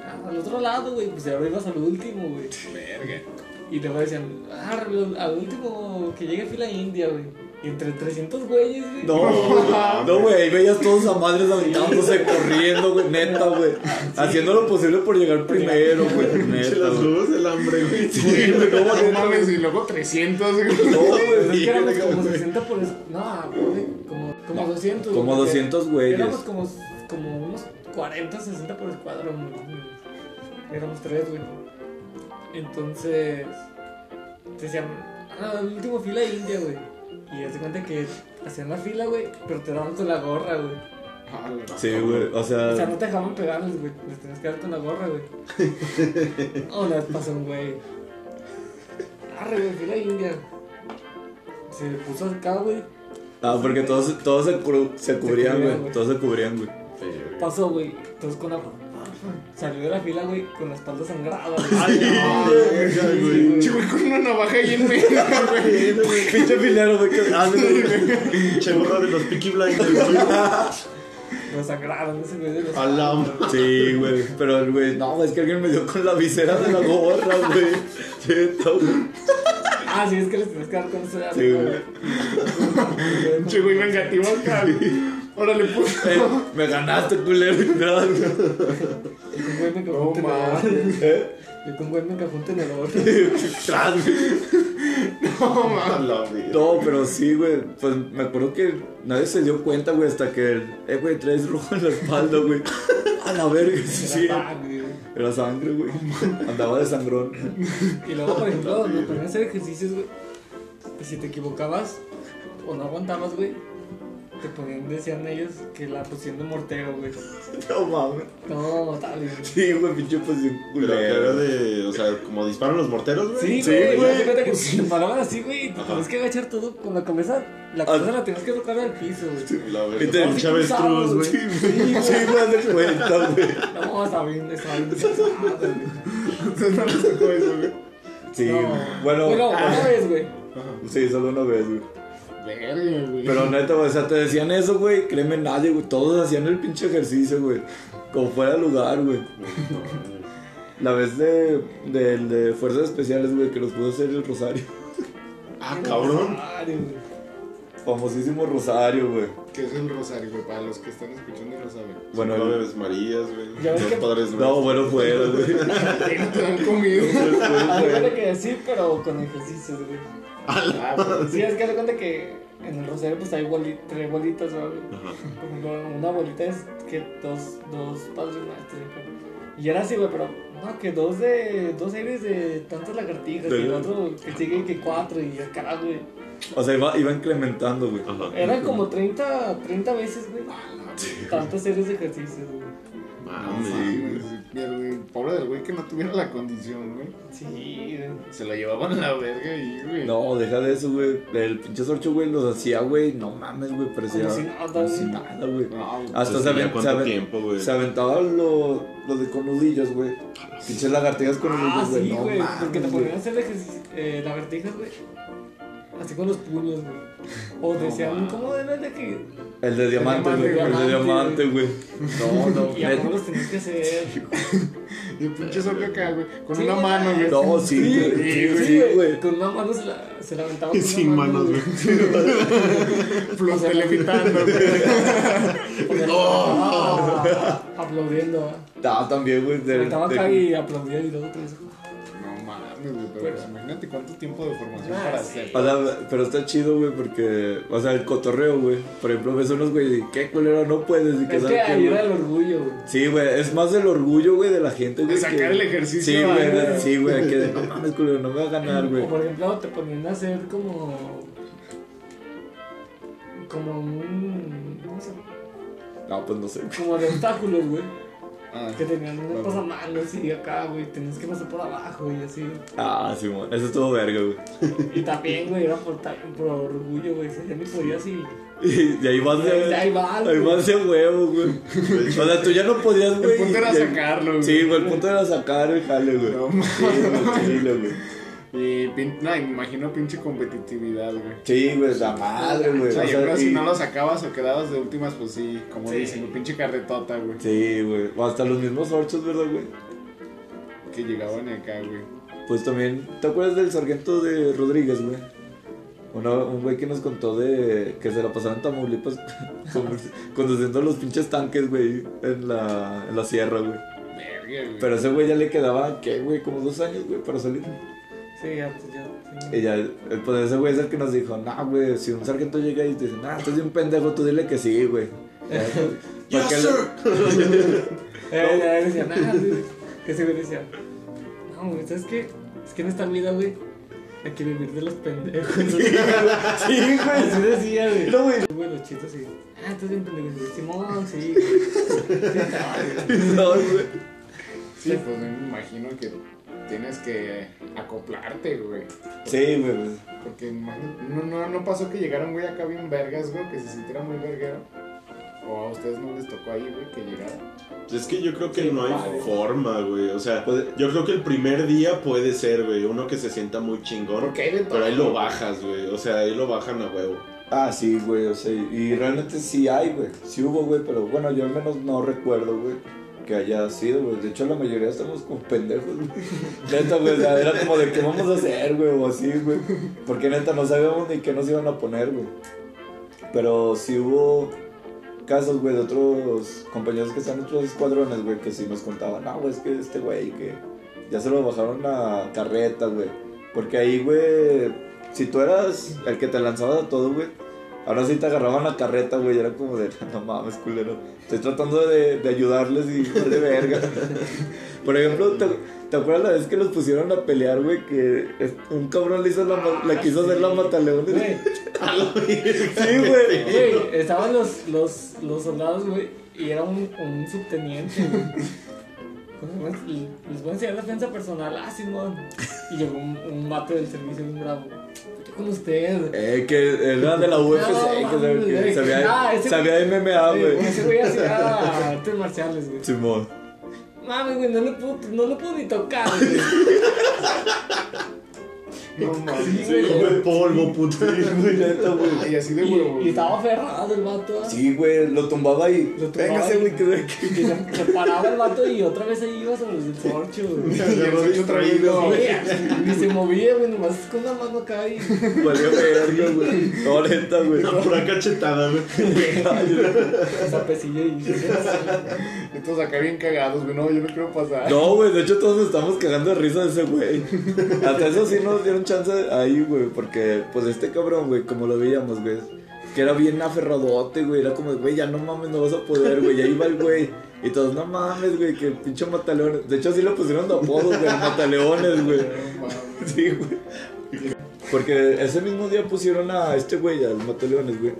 ah, al otro lado, güey, pues ahora ibas al último, güey. Verga. Y luego decían, ah, al- al último que llegue fila india, güey. Y entre 300 güeyes, güey. No, no, güey, ahí veías todos a madres aventándose, corriendo, güey, neta, güey. Haciendo lo posible por llegar primero, güey, neta, las lobos del hambre, güey. Sí, güey, no, mames, y luego 300, güey. No, güey. es que éramos como 60 por... es- No, güey, como, como 200. Como porque 200 güeyes. Éramos como, como unos 40, 60 por escuadrón. güey. Éramos tres, güey. Entonces, te decían, ah, el último fila india, güey. Y haz de cuenta que hacían la fila, güey, pero te daban con la gorra, güey. Sí, güey, o O sea, sea, no te dejaban pegarles, güey. Les tenías que dar con la gorra, güey. Una vez pasó un güey. Arre, güey, fila india. Se puso acá, güey. ah, porque todos, todos se, cru- se cubrían, güey, todos se cubrían, güey. Pasó, güey. Entonces con la. Salió de la fila, güey, con la espalda sangrada, güey. verga, güey. Güey, con una navaja ahí en medio, güey. Pinche filero, güey, ah, güey. Pinche gorra de los Peaky Blinders, güey. Lo sangraron ese güey de los. A la Sí, güey, pero el güey, no, es que alguien me dio con la visera de la gorra, güey. Güey. Ah, sí, es que les tenías que dar con ese. Sí, güey. Che, güey, vengativo acá. Órale, pues. Eh, me ganaste, culero. Y con güey me encajó No un tenedor. mames. ¿Eh? Y con güey me encajó un tenedor. Tras, güey. No mames. la. No, pero sí, güey. Pues me acuerdo que nadie se dio cuenta, güey, hasta que, el, eh, güey, traes rojo en la espalda, güey. A la verga, sí, sí. Era pan, güey. Era sangre, güey. Andaba de sangrón. Y luego, por ejemplo, nos ponían a hacer ejercicios, güey. Si te equivocabas o no aguantabas, güey, te ponían, decían ellos, que la posición de mortero, güey. No mames. No, tal, güey. Sí, güey, pinche posición culera. de. O sea, como disparan los morteros, güey. Sí, Sí, güey. güey. Cuenta que te paraban así, güey, y te tenías que agachar todo con la cabeza. La cabeza la tenías que tocar al piso, güey. La Y verga. te- Pinche avestruz, güey. Sí, güey, sí, me das de cuenta, güey. No, estaba bien, estaba bien pesado, güey. Entonces no les tocó eso, güey. Sí, No. bueno. Bueno, ah, una vez, güey. Sí, solo una vez, güey. Verga, güey. Pero neta, güey, o sea, te decían eso, güey. Créeme, nadie, güey. Todos hacían el pinche ejercicio, güey. Como fuera lugar, güey. La vez de, de, de Fuerzas Especiales, güey, que los pudo hacer el Rosario. Ah, cabrón. Rosario, güey. Famosísimo Rosario, güey. ¿Qué es el rosario, güey? Para los que están escuchando y no saben. Bueno, Bueno, el- Marías, güey. Ya ves que- padres no, bueno, fuera, güey. No te han comido. De cuenta que sí, pero con ejercicios, güey. Ah, güey. Sí, es que haz de cuenta que en el rosario pues hay boli- tres bolitas. Ajá. Por ejemplo, una bolita es que dos, dos padres maestros. Y era así, güey, pero no, que dos de. dos aires de tantas lagartijas y el otro que sigue que cuatro y acá, güey. O sea, iba, iba incrementando, güey. Eran como 30, 30 veces, güey. Tantas series de ejercicios, güey. Mames. Sí, güey. El pobre del güey que no tuviera la condición, güey. Sí, güey. Se lo llevaban a la verga y, güey. No, deja de eso, güey. El pinche sorcho, güey, los hacía, güey. No mames, güey, parecía. Como si nada, güey. nada, güey. No, güey. Hasta Pues, se, ¿ya aven- ¿Cuánto se aven- tiempo, güey? se aventaban los lo de conudillos, güey. Pinches lagartijas con Ah, güey. sí, no güey. mames, porque te ponían a hacer eh, lagartijas, güey. Así con los puños, güey. O decían, mames. ¿cómo de que.? El de diamante, güey. El de diamante, güey. No, no. Y a los tenías que hacer. Y el pinche sorcio acá, güey. Con Sí, una güey. mano, güey. No, sí, güey. Sí, sí, güey. Con una mano se la, se la aventaba. con Sin manos, güey. Flor levitando, güey. O sea, ah, aplaudiendo. ah. Ah, también, güey. de- acá y aplaudía y luego tres. No mames, güey. Pero Pero- pues, imagínate cuánto tiempo de formación Ah, para sí. hacer. O sea, pero está chido, güey, porque, o sea, el cotorreo, güey. Por ejemplo, ves unos güey y qué culero no puedes y que Es que era el orgullo, güey. Sí, güey, es más del orgullo, güey, de la gente, güey. De sacar que- el ejercicio, Sí, güey, de- güey. sí, güey, que de, no mames, culero, no me va a ganar, güey. O por ejemplo, te ponían a hacer como. Como un. ¿Cómo se llama? No, pues no sé. Como de obstáculos, güey. Ah, Que tenían un Bueno. pasamanos y acá, güey. Tenías que pasar por abajo y así. Ah, sí, man, eso estuvo verga, güey. Y también, güey, era por, por orgullo, güey. Ya ni podías y. Y, ahí vas de. Ahí va, Ahí vas de huevo, güey. O sea, tú ya no podías, güey. El punto era sacarlo, güey. Sí, güey, el punto era sacar el jale, güey. No Sí, güey. Y pin... no, imagino pinche competitividad, güey. Sí, güey, la madre, güey. O sea, yo creo que si no lo sacabas o quedabas de últimas, pues sí, como Sí. dicen, pinche carretota, güey. Sí, güey. O hasta los mismos orchos, ¿verdad, güey? Que llegaban acá, güey. Pues también, ¿te acuerdas del sargento de Rodríguez, güey? Una- un güey que nos contó de que se la pasaban en Tamaulipas conduci- conduciendo los pinches tanques, güey, en la, en la sierra, güey. Verga, güey. Pero a ese güey ya le quedaba, ¿qué, güey? Como dos años, güey, para salir. Sí, ya, pues ya. sí. Y ya, eh, pues ese güey es el que nos dijo, nah, güey, si un sargento llega y te dice, nah, estás bien pendejo, tú dile que sí, güey. ¿para qué le- Eh, ya decía, nada. Que ese güey decía, no, güey, ¿sabes qué? Es que en esta vida, güey, hay que vivir de los pendejos. Sí, güey. Así decía, güey. No, güey. Güey, los chistes, sí. Ah, estás bien pendejo. Simón, sí. Sí. No, güey. Sí, pues me imagino que tienes que acoplarte, güey. Sí, güey. pues. Porque no, no, no pasó que llegaron, güey, acá bien vergas, güey, que se sintiera muy verguero. O a ustedes no les tocó ahí, güey, que llegara. Es que yo creo que Sí, no hay forma, güey. O sea, Puede- yo creo que el primer día puede ser, güey, uno que se sienta muy chingón. Porque hay de todo. Pero ahí lo bajas, güey. O sea, ahí lo bajan a huevo. Ah, sí, güey, o sea, y realmente sí hay, güey. Sí hubo, güey, pero bueno, yo al menos no recuerdo, güey, que haya sido, güey. De hecho, la mayoría estamos como pendejos, güey. Neta, güey, era como de qué vamos a hacer, güey, o así, güey. Porque neta, no sabíamos ni qué nos iban a poner, güey. Pero sí hubo casos, güey, de otros compañeros que están en otros escuadrones, güey, que sí nos contaban, no, güey, es que este güey, que ya se lo bajaron a carreta, güey. Porque ahí, güey, si tú eras el que te lanzaba a todo, güey, ahora sí te agarraban la carreta, güey, era como de, no mames, culero. Estoy tratando de, de ayudarles y de verga. Por ejemplo, ¿te, te acuerdas la vez que los pusieron a pelear, güey? Que un cabrón le, hizo la, le quiso hacer la mataleones. Güey, Sí, güey. güey, estaban los, los, los soldados, güey, y era un, un subteniente, Les voy a enseñar defensa personal, ah, Simón. Y llegó un, un mate del servicio bien bravo. Con usted. Eh, que era de la UFC, que, que sabía, Ah, ese sabía de MMA, Eh, güey. Ese güey hacía artes marciales, güey. Simón. Mames, güey, no le puedo, no puedo ni tocar, güey. No mames. Sí, güey. Come polvo, puta. Güey, neta, güey. Y así de Y, huevo. y estaba aferrado el vato. ¿ah? Sí, güey, lo tumbaba y. Lo tumbaba Véngase, y- güey, que de aquí. Y se, se paraba el vato y otra vez ahí iba sobre el torcho, güey. Y el vez, no. Güey, Y se movía, güey, nomás con una mano acá y. Valió verga, güey. No, neta, güey. Una pura cachetada, güey. Zapecilla y. Entonces acá bien cagados, güey. No, yo no quiero pasar. No, güey, de hecho todos nos estamos cagando de risa de ese güey. Hasta eso sí nos dieron chance ahí, güey, porque pues este cabrón, güey, como lo veíamos, güey, que era bien aferradote, güey, era como, güey, ya no mames, no vas a poder, güey, ya iba el güey. Y todos, no mames, güey, que pinche mataleones. De hecho, sí le pusieron de apodo, güey, mataleones, güey. Sí, güey. Porque ese mismo día pusieron a este güey, al Mataleones, güey.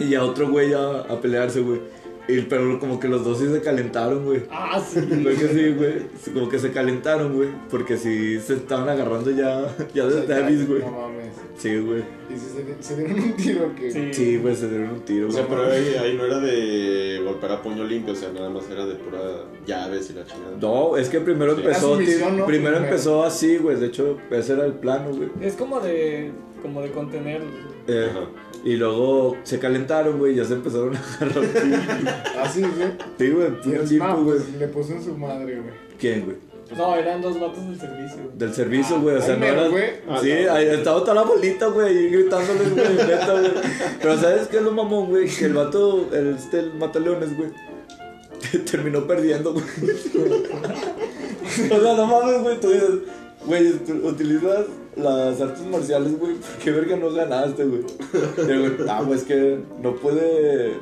Y a otro güey a, a pelearse, güey. Y, pero como que los dos sí se calentaron, güey. Ah, sí. Creo que sí, güey. Como que se calentaron, güey. Porque sí se estaban agarrando ya, ya de Davis, güey. No mames. Sí, güey. ¿Y si se, se dieron un tiro que Sí. Sí, güey, se dieron un tiro, O sea, güey. pero ahí, ahí no era de golpear a puño limpio, o sea, nada más era de pura llaves y la chingada. No, es que primero Sí. empezó. Primero. empezó así, güey. De hecho, ese era el plano, güey. Es como de, como de contener. Eh, Ajá. Y luego se calentaron, güey. y Ya se empezaron a agarrar. Así, güey. Sí, güey, el limpio, no, güey. pues, le puso en su madre, güey. ¿Quién, güey? No, eran dos vatos del servicio. Del servicio, güey. O sea, no mero, era. güey. Ah, Sí, no. ahí estaba toda la bolita, güey, ahí gritándoles, güey, neta, güey. Pero ¿sabes qué es lo mamón, güey? Que el vato, el, este, el mataleones, güey, terminó perdiendo, güey. O sea, no mames, güey, tú dices, güey, utilizas las artes marciales, güey, ¿por qué verga no ganaste, güey? Güey, ah, güey, es que no puede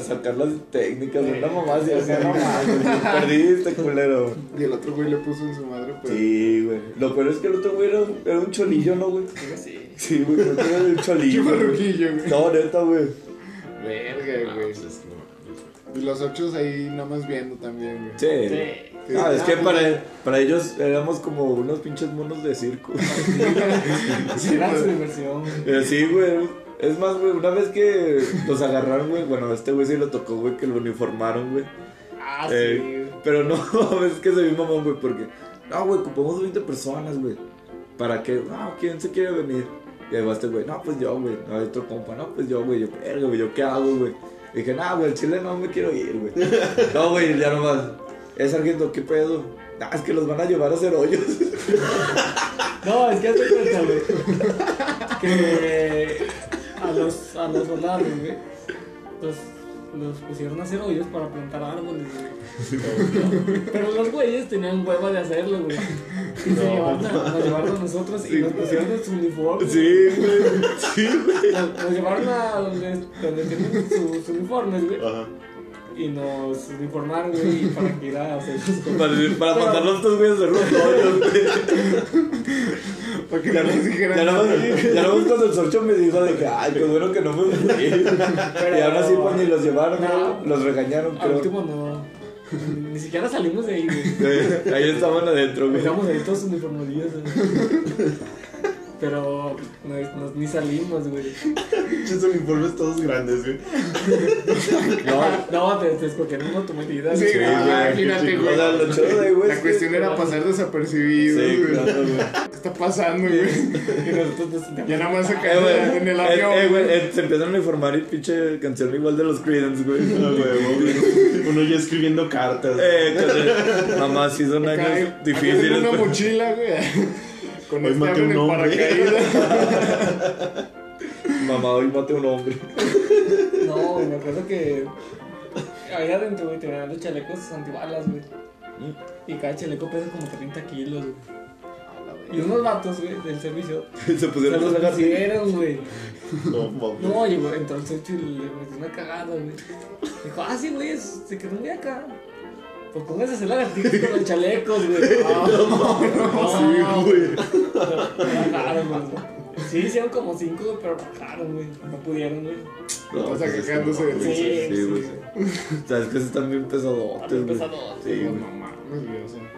sacar las técnicas, güey, una mamá así, así, no mames, perdiste, culero. Y el otro güey le puso en su madre, pues. Sí, güey. Lo peor es que el otro güey era, un- era un cholillo, ¿no, güey? Sí. Sí, güey, creo que era un cholillo. güey. marruquillo, güey. No, neta, güey. Verga, Ah, güey. pues. Y los ochos ahí nada más viendo también, güey. Sí. Sí. Ah, es que para, para ellos éramos como unos pinches monos de circo. Era su diversión. Pero sí, güey. Es más, güey, una vez que los agarraron, güey, bueno, a este güey sí le tocó, güey, que lo uniformaron, güey. Ah, Eh, sí. pero no, es que se vio mamón, güey, porque, no, güey, ocupamos 20 personas, güey. ¿Para qué? No, ¿quién se quiere venir? Y ahí va este güey, no, pues yo, güey. No, hay otro compa, no, pues yo, güey. Yo, verga, güey, ¿yo qué hago, güey? Y dije, no, güey, el chile no me quiero ir, güey. No, güey, ya nomás. Es sargento, ¿qué pedo? Ah, es que los van a llevar a hacer hoyos. No, es que hace cuenta, güey. Que a los, a los soldados, güey, los, los pusieron a hacer hoyos para plantar árboles, güey. Pero los güeyes tenían hueva de hacerlo, güey. Y se llevaron a, nos llevaron a nosotros y nos pusieron en su uniforme. Sí, güey. Sí, güey. Nos, nos llevaron a donde, donde tienen sus sus uniformes, güey. Ajá. Y nos uniformaron, güey, para que ir a hacer sus cosas. Para, para Pero- mandarlos a estos güeyes hacer los. Para que Ya no no, nos dijeran ya no, ya no cuando el sorcho me dijo de que, ay, pues bueno que no me fui. Y aún así, pues ni los llevaron, No. Los regañaron, Al último no. Ni siquiera salimos de ahí, güey. Ahí estaban adentro, güey. Dejamos ahí todos uniformadillos, güey. Pero no, no- ni salimos, güey. Pinches uniformes todos grandes, güey. No, No, te, te escogieron una autometida. Sí, Sí, güey, imagínate, O güey. La es cuestión era pasar desapercibido, Sí, güey. claro, güey. ¿Qué está pasando, güey? Y nosotros nos Ya nada más se Eh, cae güey, en el eh, avión, eh, güey, eh, se empiezan a uniformar y pinche canción igual de los Creedence, güey. Ah, güey. Uno ya escribiendo cartas. Eh, mamá, sí son años difíciles. una mochila, güey. Con Hoy este maté un hombre. Mamá, hoy mate a un hombre. No, me acuerdo que ahí adentro, güey, tenían los chalecos antibalas, güey. Y cada chaleco pesa como 30 kilos, güey. Y unos vatos, güey, del servicio, Se pusieron los pusieron, güey. No, mames. No, llegó, entró el y le metió una cagada, güey. Dijo, ah, sí, güey, se quedó muy acá. Pues póngase a hacer lagartijas con los chalecos, güey. Ah, no, Sí, güey. Bajaron, güey. Sí, hicieron como cinco, güey, pero bajaron, güey. No pudieron, güey. No, O sea, que pues es quedándose de no, risa. Sí, Sí, güey. sí. Sabes que están bien pesadotes, Están bien güey. pesadotes, Sí, No güey. mames, güey, o sea,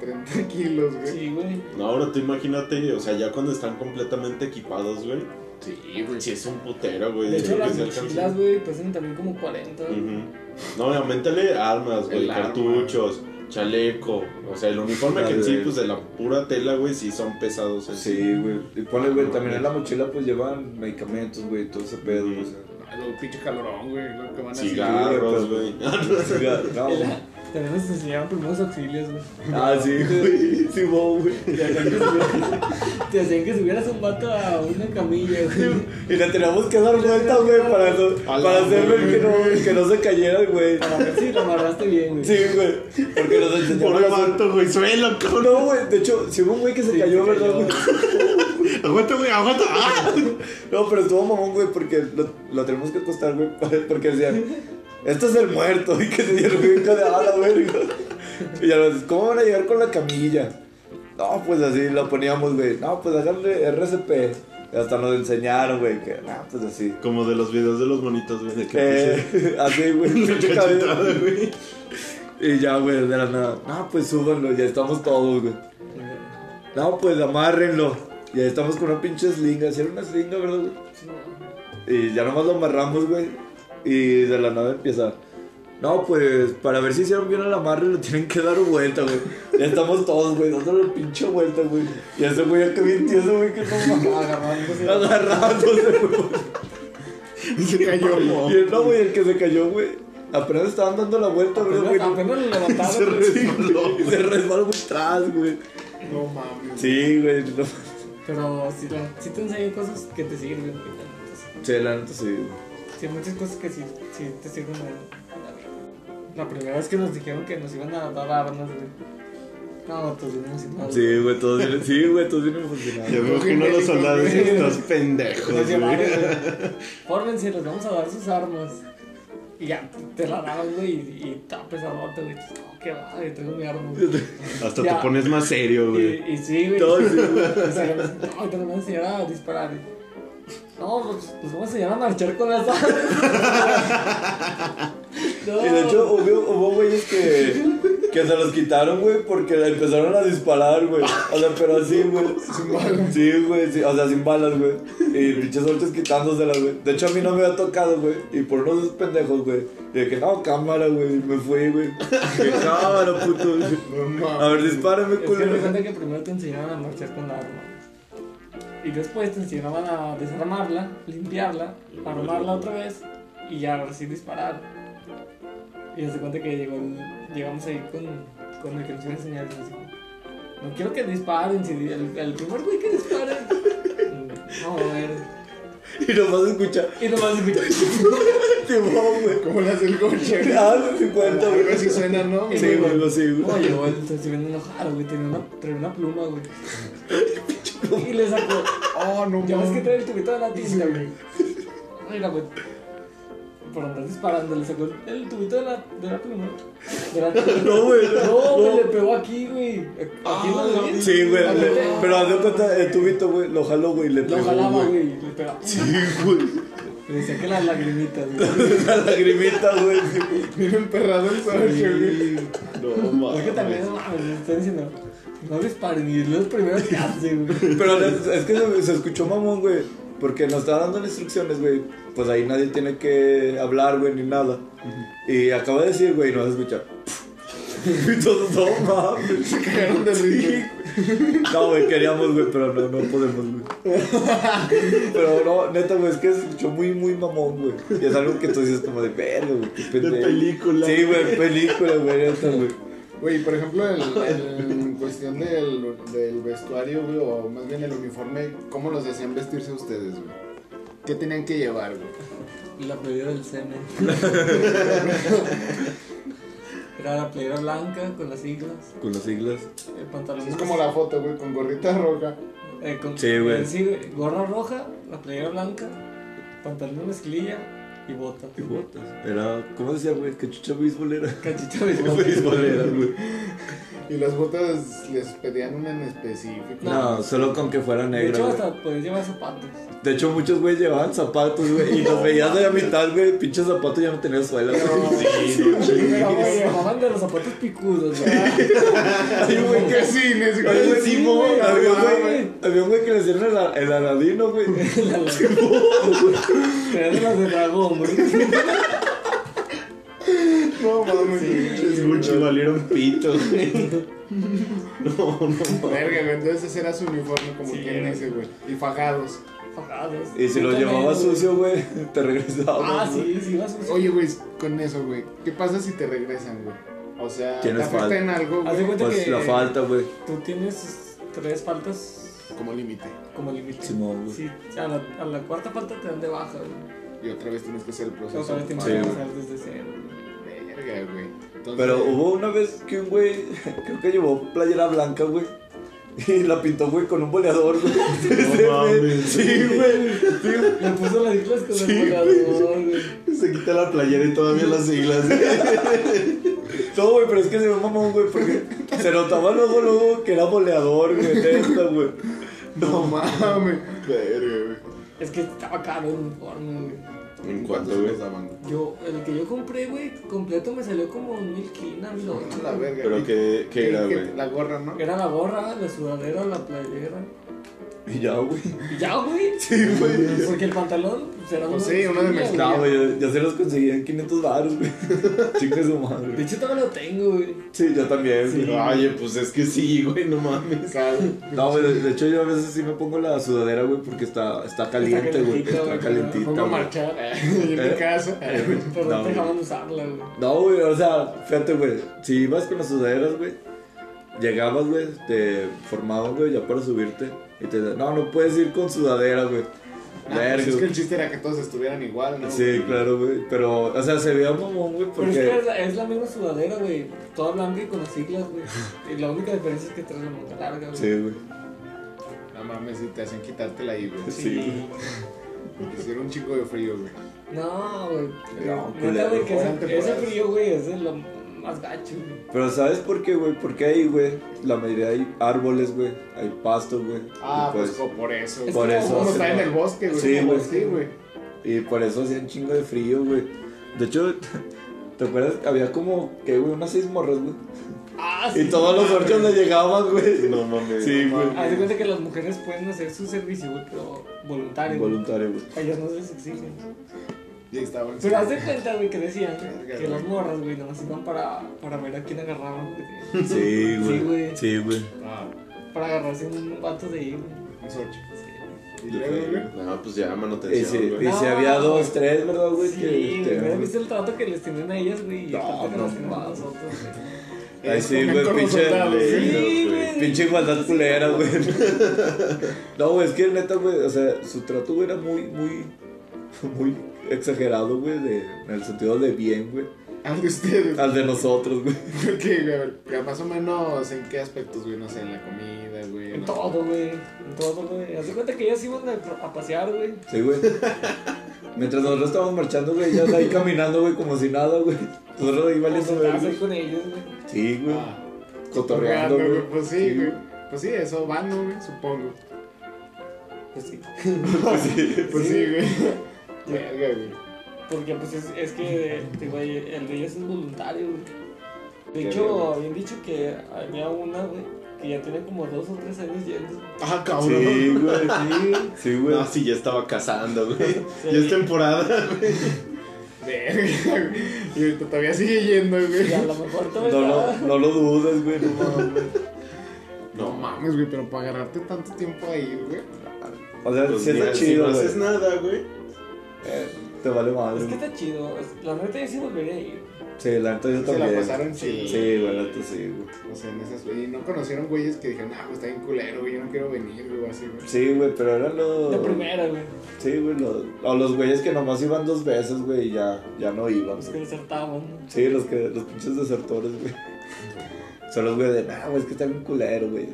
30 kilos, güey. Sí, güey. No, ahora tú imagínate, o sea, ya cuando están completamente equipados, güey. Sí, güey. Sí, es un putero, güey. De hecho, que las mochilas, güey, pesan también como 40. güey. No, aumentale armas, güey, arma. cartuchos, chaleco. O sea, el uniforme que en sí, pues de la pura tela, güey, sí son pesados. así. Sí, güey. Y ponle, güey, también en la mochila pues llevan medicamentos, güey, todo ese pedo, güey. o sea. Ay, lo pinche calorón, güey. Lo que van a hacer. Cigarros, güey. No, También nos enseñaban primeros auxilios, güey. Ah, sí, güey. Sí, wow, güey. Te hacían que subieras, te hacían que subieras un vato a una camilla, güey. Y le teníamos que dar vuelta, güey, para, no- para hacerle que no, que no se cayera, güey. Para ver si lo amarraste bien, güey. Sí, güey. Porque nos a hacer- vato, güey, suelo, cabrón. No, güey, de hecho, si hubo un güey que se Sí, cayó, se ¿verdad, güey? Aguanta, güey, aguanta. ¡Ah! No, pero estuvo mamón, güey, porque lo, lo tenemos que acostar, güey, porque decían, esto es el muerto, y que se dieron güey, de a la verga. Y ya nos ¿cómo van a llegar con la camilla? No, pues así lo poníamos, güey. No, pues agarre RCP. Y hasta nos enseñaron, güey, que, no, pues así. Como de los videos de los monitos, güey. De que Eh, así, güey. puse cachetada, güey. Y ya, güey, de la nada. No, pues súbanlo, ya estamos todos, güey. No, pues amárrenlo. Y ahí estamos con una pinche slinga. Si era una slinga, ¿verdad, güey? Y ya nomás lo amarramos, güey. Y de la nada empieza. No, pues para ver si hicieron bien el amarre, lo tienen que dar vuelta, güey. Ya estamos todos, güey, dándole la pinche vuelta, güey. Y ese güey acá bien tieso, güey, que no. Agarrándose. Agarrándose, güey. Y se cayó. Y el, no, güey, el que se cayó, güey. Apenas estaban dando la vuelta, ¿verdad, güey? Apenas, apenas lo levantaron. Se güey. resbaló. Y se resbaló muy atrás, güey. No mames. Sí, güey. No. Pero sí, la- sí te enseñan cosas que te sirven. güey. Sí, la neta, sí. Sí, muchas cosas que sí, sí te sirven en la vida. La primera vez que nos dijeron que nos iban a dar armas, güey. No, todos bien emocionados. Sí, güey, todos vienen, sí, güey, todos vienen Yo emocionados. veo que uno de los soldados estos pendejos, güey. güey. Fórmense, les vamos a dar sus armas. Y ya, te la daban, güey, y, y está pesadote, güey. No, qué va, yo tengo mi arma. güey. Hasta Ya. te pones más serio, güey. Y, y sí, güey. Todos, sí, Y nos- No, te vamos a enseñar a disparar. No, pues nos vamos a enseñar a marchar con las armas. No. Y de hecho hubo, hubo güeyes que, que se los quitaron, güey, porque empezaron a disparar, güey. O sea, pero así, güey. Sin balas. Sí, güey, sí, o sea, sin balas, güey. Y pinches soltes quitándoselas, güey. De hecho, a mí no me había tocado, güey. Y por unos pendejos, güey. Y de que, no, cámara, güey. Me fui, güey. Que cámara, puto. No A ver, dispárame, Es que que primero te enseñaban a marchar con la arma. Y después te enseñaban a desarmarla, limpiarla, armarla otra vez y ya sí disparar. Y se cuenta que llegó el- llegamos ahí con, con el que nos iba a enseñar y nos dijo, no quiero que disparen, si el, el primer güey que dispare. mm, No, a ver. Y nomás escucha. Y nomás escuché. Timón, güey. ¿Cómo le hace el coche? Ah, no se cuenta, Algo güey. así suena, ¿no? Sí, güey, algo así, No, güey. se viene enojado, güey, tenía una, traía una pluma, güey. Y le sacó, Oh, no Ya ves que trae el tubito de la tinta, güey. Mira, güey. Por andar disparando, le sacó el tubito de la, de la pluma. De la No, güey. No, güey, le pegó aquí, güey. Aquí en la nariz. Sí, güey. Le- Pero haz de cuenta, el tubito, güey, lo jaló, güey, y le Lo pegó, jalaba, güey. güey. Le pegaba. Sí, güey. Le decía que las lagrimitas, güey. La lagrimita, güey. Bien emperrado el Sergio, güey. No, mames. Es que también, no mames, me están diciendo. No disparen, y es lo primero que hacen, güey. Pero es que se, se escuchó mamón, güey. Porque nos estaba dando instrucciones, güey. Pues ahí nadie tiene que hablar, güey, ni nada. Y acaba de decir, güey, y no se escucha. Y todos, no mames. Se cagaron de risa. No, güey, queríamos, güey, pero no, no podemos, güey. Pero no, neta, güey, es que se escuchó muy, muy mamón, güey. Y es algo que tú dices como de verga, güey. qué De película. Sí, güey, película, güey, neta, güey. Güey, por ejemplo, el, cuestión del, del vestuario, güey, o más bien el uniforme, ¿cómo los hacían vestirse ustedes, güey? ¿Qué tenían que llevar, güey? La playera del CN. Era la playera blanca con las siglas, Con las siglas. el pantalón. Es como la foto, güey, con gorrita roja. Eh, con- Sí, güey. eh, sí, güey. Gorra roja, la playera blanca, pantalón de mezclilla y botas. Y botas. Era, ¿cómo decía, güey? Que chucha beisbolera. Botas. Beisbolera, güey. Y las botas les pedían una en específico. No, solo con que fuera De negra, hecho, güey. hasta podías llevar zapatos. De hecho, muchos güeyes llevaban zapatos, güey. Y los veías de la mitad, güey. Pinche zapato ya no tenía suela, güey. Sí, no Pero, güey, llamaban de los zapatos picudos, güey. Sí, güey, qué cines, Oye, güey. güey, Sí, güey, había, un güey. güey, había un güey que le hicieron el, el aladino, güey. Era de las de dragón, güey. No mames. Pinches Gucci valieron pito, güey. No, no. Verga, güey, entonces ese era su uniforme, como Sí, quien era. dice, güey. Y fajados. Fajados. Y si lo güey. sucio, güey, te regresabas. Ah, sí, sí, iba sucio. Oye, güey, con eso, güey. ¿Qué pasa si te regresan, güey? O sea, ¿te Tienes afecta falta. en algo, Haz de güey? cuenta Pues que la falta, güey. tú tienes tres faltas Como límite. como límite. Simón, güey. Sí, a la, a la cuarta falta te dan de baja, güey. Y otra vez tienes que hacer el proceso. Otra vez tienes que empezar desde cero, güey. Verga, güey. Entonces, Pero hubo una vez que un güey, creo que llevó playera blanca, güey. Y la pintó, güey, con un boleador, güey. Sí, mames. Sí, güey. Le puso las siglas con Sí, el volador, güey. Se quita la playera y todavía las siglas. No, güey, pero es que se ve mamón, güey, porque Se notaba luego, luego que era boleador, güey, neta, güey. No mames. Verga, güey. Es que estaba caro el uniforme, güey. ¿En ¿Cuántos cuánto, güey? Yo, el que yo compré, güey, completo me salió como un mil quina, mil ocho. La verga. Pero ¿Y qué, qué era, güey. La gorra, ¿no? Era la gorra, la sudadera, la playera. Y ya, güey. Y ya, güey. Sí, güey. Porque el pantalón pues, era Pues uno sí, uno de. No, güey, yo, yo se los conseguí en 500 baros, güey. Chica su madre. De hecho, todavía lo tengo, güey. Sí, yo también, güey. Oye, pues es que sí, güey, no mames. Claro. No, güey, de, de hecho yo a veces sí me pongo la sudadera, güey, porque está, está caliente, güey. calentita, Está güey, calientita, Pongo a marchar en mi Eh. casa. Pero No, no te dejaban usarla, güey. No, güey, o sea, fíjate, güey, si ibas con las sudaderas, güey, llegabas, güey, te formaban, güey, ya para subirte, y te no, no puedes ir con sudadera, güey. Ah, pues es que el chiste era que todos estuvieran igual, ¿no? Sí, claro, güey, pero, o sea, se veía mamón, güey, Pero es que es porque... la, es la misma sudadera, güey. Toda blanca y con las siglas, güey. Y la única diferencia es que trae la manga larga, güey. Sí, güey. No mames, si te hacen quitártela ahí, güey. Sí, Porque si era un chico de frío, güey. No, güey. No, güey, que Eran ese, ese temporadas. frío, güey, es de lo más gacho, güey. Pero ¿sabes por qué, güey? Porque ahí, güey, la mayoría hay árboles, güey, hay pasto, güey. Ah, y pues, co- por eso. Es por como eso se- está en el bosque, güey. Sí, como güey. Sí, güey. Y por eso hacía un chingo de frío, güey. De hecho, ¿te acuerdas? Había como, que, güey, unas seis morras, güey. Ah, Y todos los orchos le llegaban, güey. No mames. Sí, güey. Haz de cuenta que las mujeres pueden hacer su servicio, güey, pero voluntario. güey. Voluntario, güey. A ellas no les exigen. Y ahí. Pero haz de cuenta, güey, que decían Verga, que las morras, güey, nomás iban para, para ver a quién agarraban, güey. Sí, güey. Sí, güey. Sí, güey. Ah, Para agarrarse un vato de ahí, güey. un sorcho. Sí. Y luego, güey. No, pues ya, Y manutención, si, güey. y No, si había dos, güey. tres, ¿verdad, güey? Sí, güey, ¿hubieras visto el trato que les tienen a ellas, güey? Y No, aparte que no nosotros, güey. Ay, sí, güey, pinche- Sí, güey. Pinche igualdad culera, güey. No, güey, es que neta, güey, o sea, su trato, güey, era muy, muy, muy exagerado, güey, de, en el sentido de bien, güey. Al de ustedes. Al de nosotros, güey. ¿Qué, güey? Más o menos, ¿en qué aspectos, güey? No sé, en la comida, güey. En no. todo, güey. En todo, güey. Haz de cuenta que ellas iban a, pasear, güey. Sí, güey. Mientras nosotros estábamos marchando, güey, ellas ahí caminando, güey, como si nada, güey. Nosotros ahí valiendo verga. con ellos, güey. Sí, güey. Ah, Cotorreando, güey. Pues sí, güey. Pues sí, eso van, ¿no, güey? Supongo. Pues sí. Pues sí. Pues sí, Sí. güey. Verga, güey. Porque, pues, es, es que, te- güey, el de ellas es voluntario, güey. De Qué hecho, bien. habían dicho que había una, güey, que ya tiene como dos o tres años yendo. Ah, cabrón. Sí, güey. Sí, Sí, güey. No, sí, ya estaba cazando, güey. Ya es temporada, güey. Verga, güey. Y ahorita todavía sigue yendo, güey. y a lo mejor todavía No lo, no lo dudes, güey, no mames. No mames, güey, pero para agarrarte tanto tiempo ahí, güey. O sea, Pues sí si chido, no haces nada, güey. Eh, te vale madre. Es que está chido. La neta yo sí volvería a ir. Sí, la neta yo Se la también. pasaron chido. Sí, güey, la neta sí, güey. O sea, en esas, y no conocieron güeyes que dijeron, ah, pues está bien culero, güey, yo no quiero venir, güey, o así, güey. Sí, güey, pero eran los. De primera, güey. Sí, güey, los, o los güeyes que nomás iban dos veces, güey, y ya, ya no iban. Los que güey. desertaban. Sí, los que, los pinches desertores, güey. Son los güeyes de, nah, güey, es que está bien culero, güey.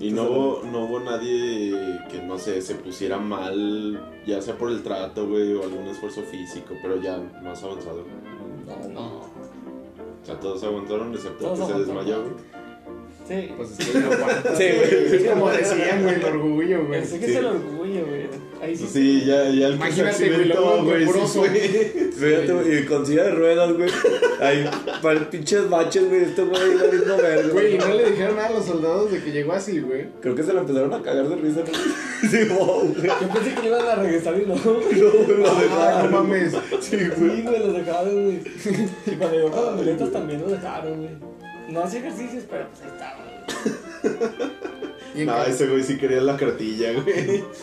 Y no hubo, no hubo nadie que, no sé, se pusiera mal, ya sea por el trato, güey, o algún esfuerzo físico, pero ya más avanzado. No, no. O sea, todos aguantaron, excepto Todos que se aguantaron. desmayó, güey. Sí. Pues es que no Sí, güey. Es como decían, güey, el orgullo, güey. Pensé que sí. es el orgullo, güey. Ahí sí. Sí, ya, ya el Imagínate, güey, con güey, güey, y con silla de ruedas, güey. Ahí, para el pinches baches, güey, este güey iba viendo verga. Güey, y no le dijeron nada a los soldados de que llegó así, güey. Creo que se lo empezaron a cagar de risa, ¿no? Sí, wow, güey. Yo pensé que le iban a regresar y no. No, güey, lo Ah, dejaron. no mames. Sí, güey. Sí, güey, los dejaron, güey. Y cuando llegó con las también los dejaron, güey. No hacía ejercicios, pero pues ahí estaba, güey. No, ese güey sí quería la cartilla, güey.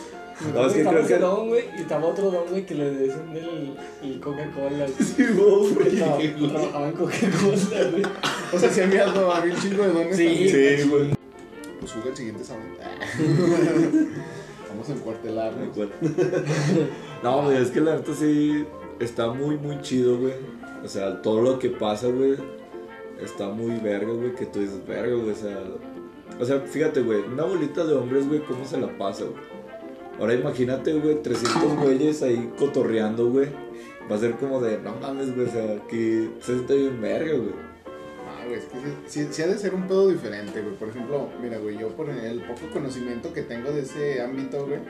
No, es que estaba creo ese que- don, güey, y estaba otro don, güey, que le decían el, el Coca-Cola. güey. Sí, güey. güey. trabajaba en Coca-Cola, güey. O sea, si había, no, había un chingo de dones. Sí. también. Sí, güey. Pues juega el siguiente sábado. Vamos a encuartelarnos. No, güey, es que la neta sí está muy, muy chido, güey. O sea, todo lo que pasa, güey, está muy verga, güey, que tú dices, verga, güey, o sea... O sea, fíjate, güey, una bolita de hombres, güey, ¿cómo se la pasa, güey? Ahora imagínate, güey, 300 güeyes ahí cotorreando, güey. Va a ser como de, no mames, güey, o sea, que se siente bien verga, güey. güey, es que sí, sí- sí ha de ser un pedo diferente, güey. Por ejemplo, mira, güey, yo por el poco conocimiento que tengo de ese ámbito, güey,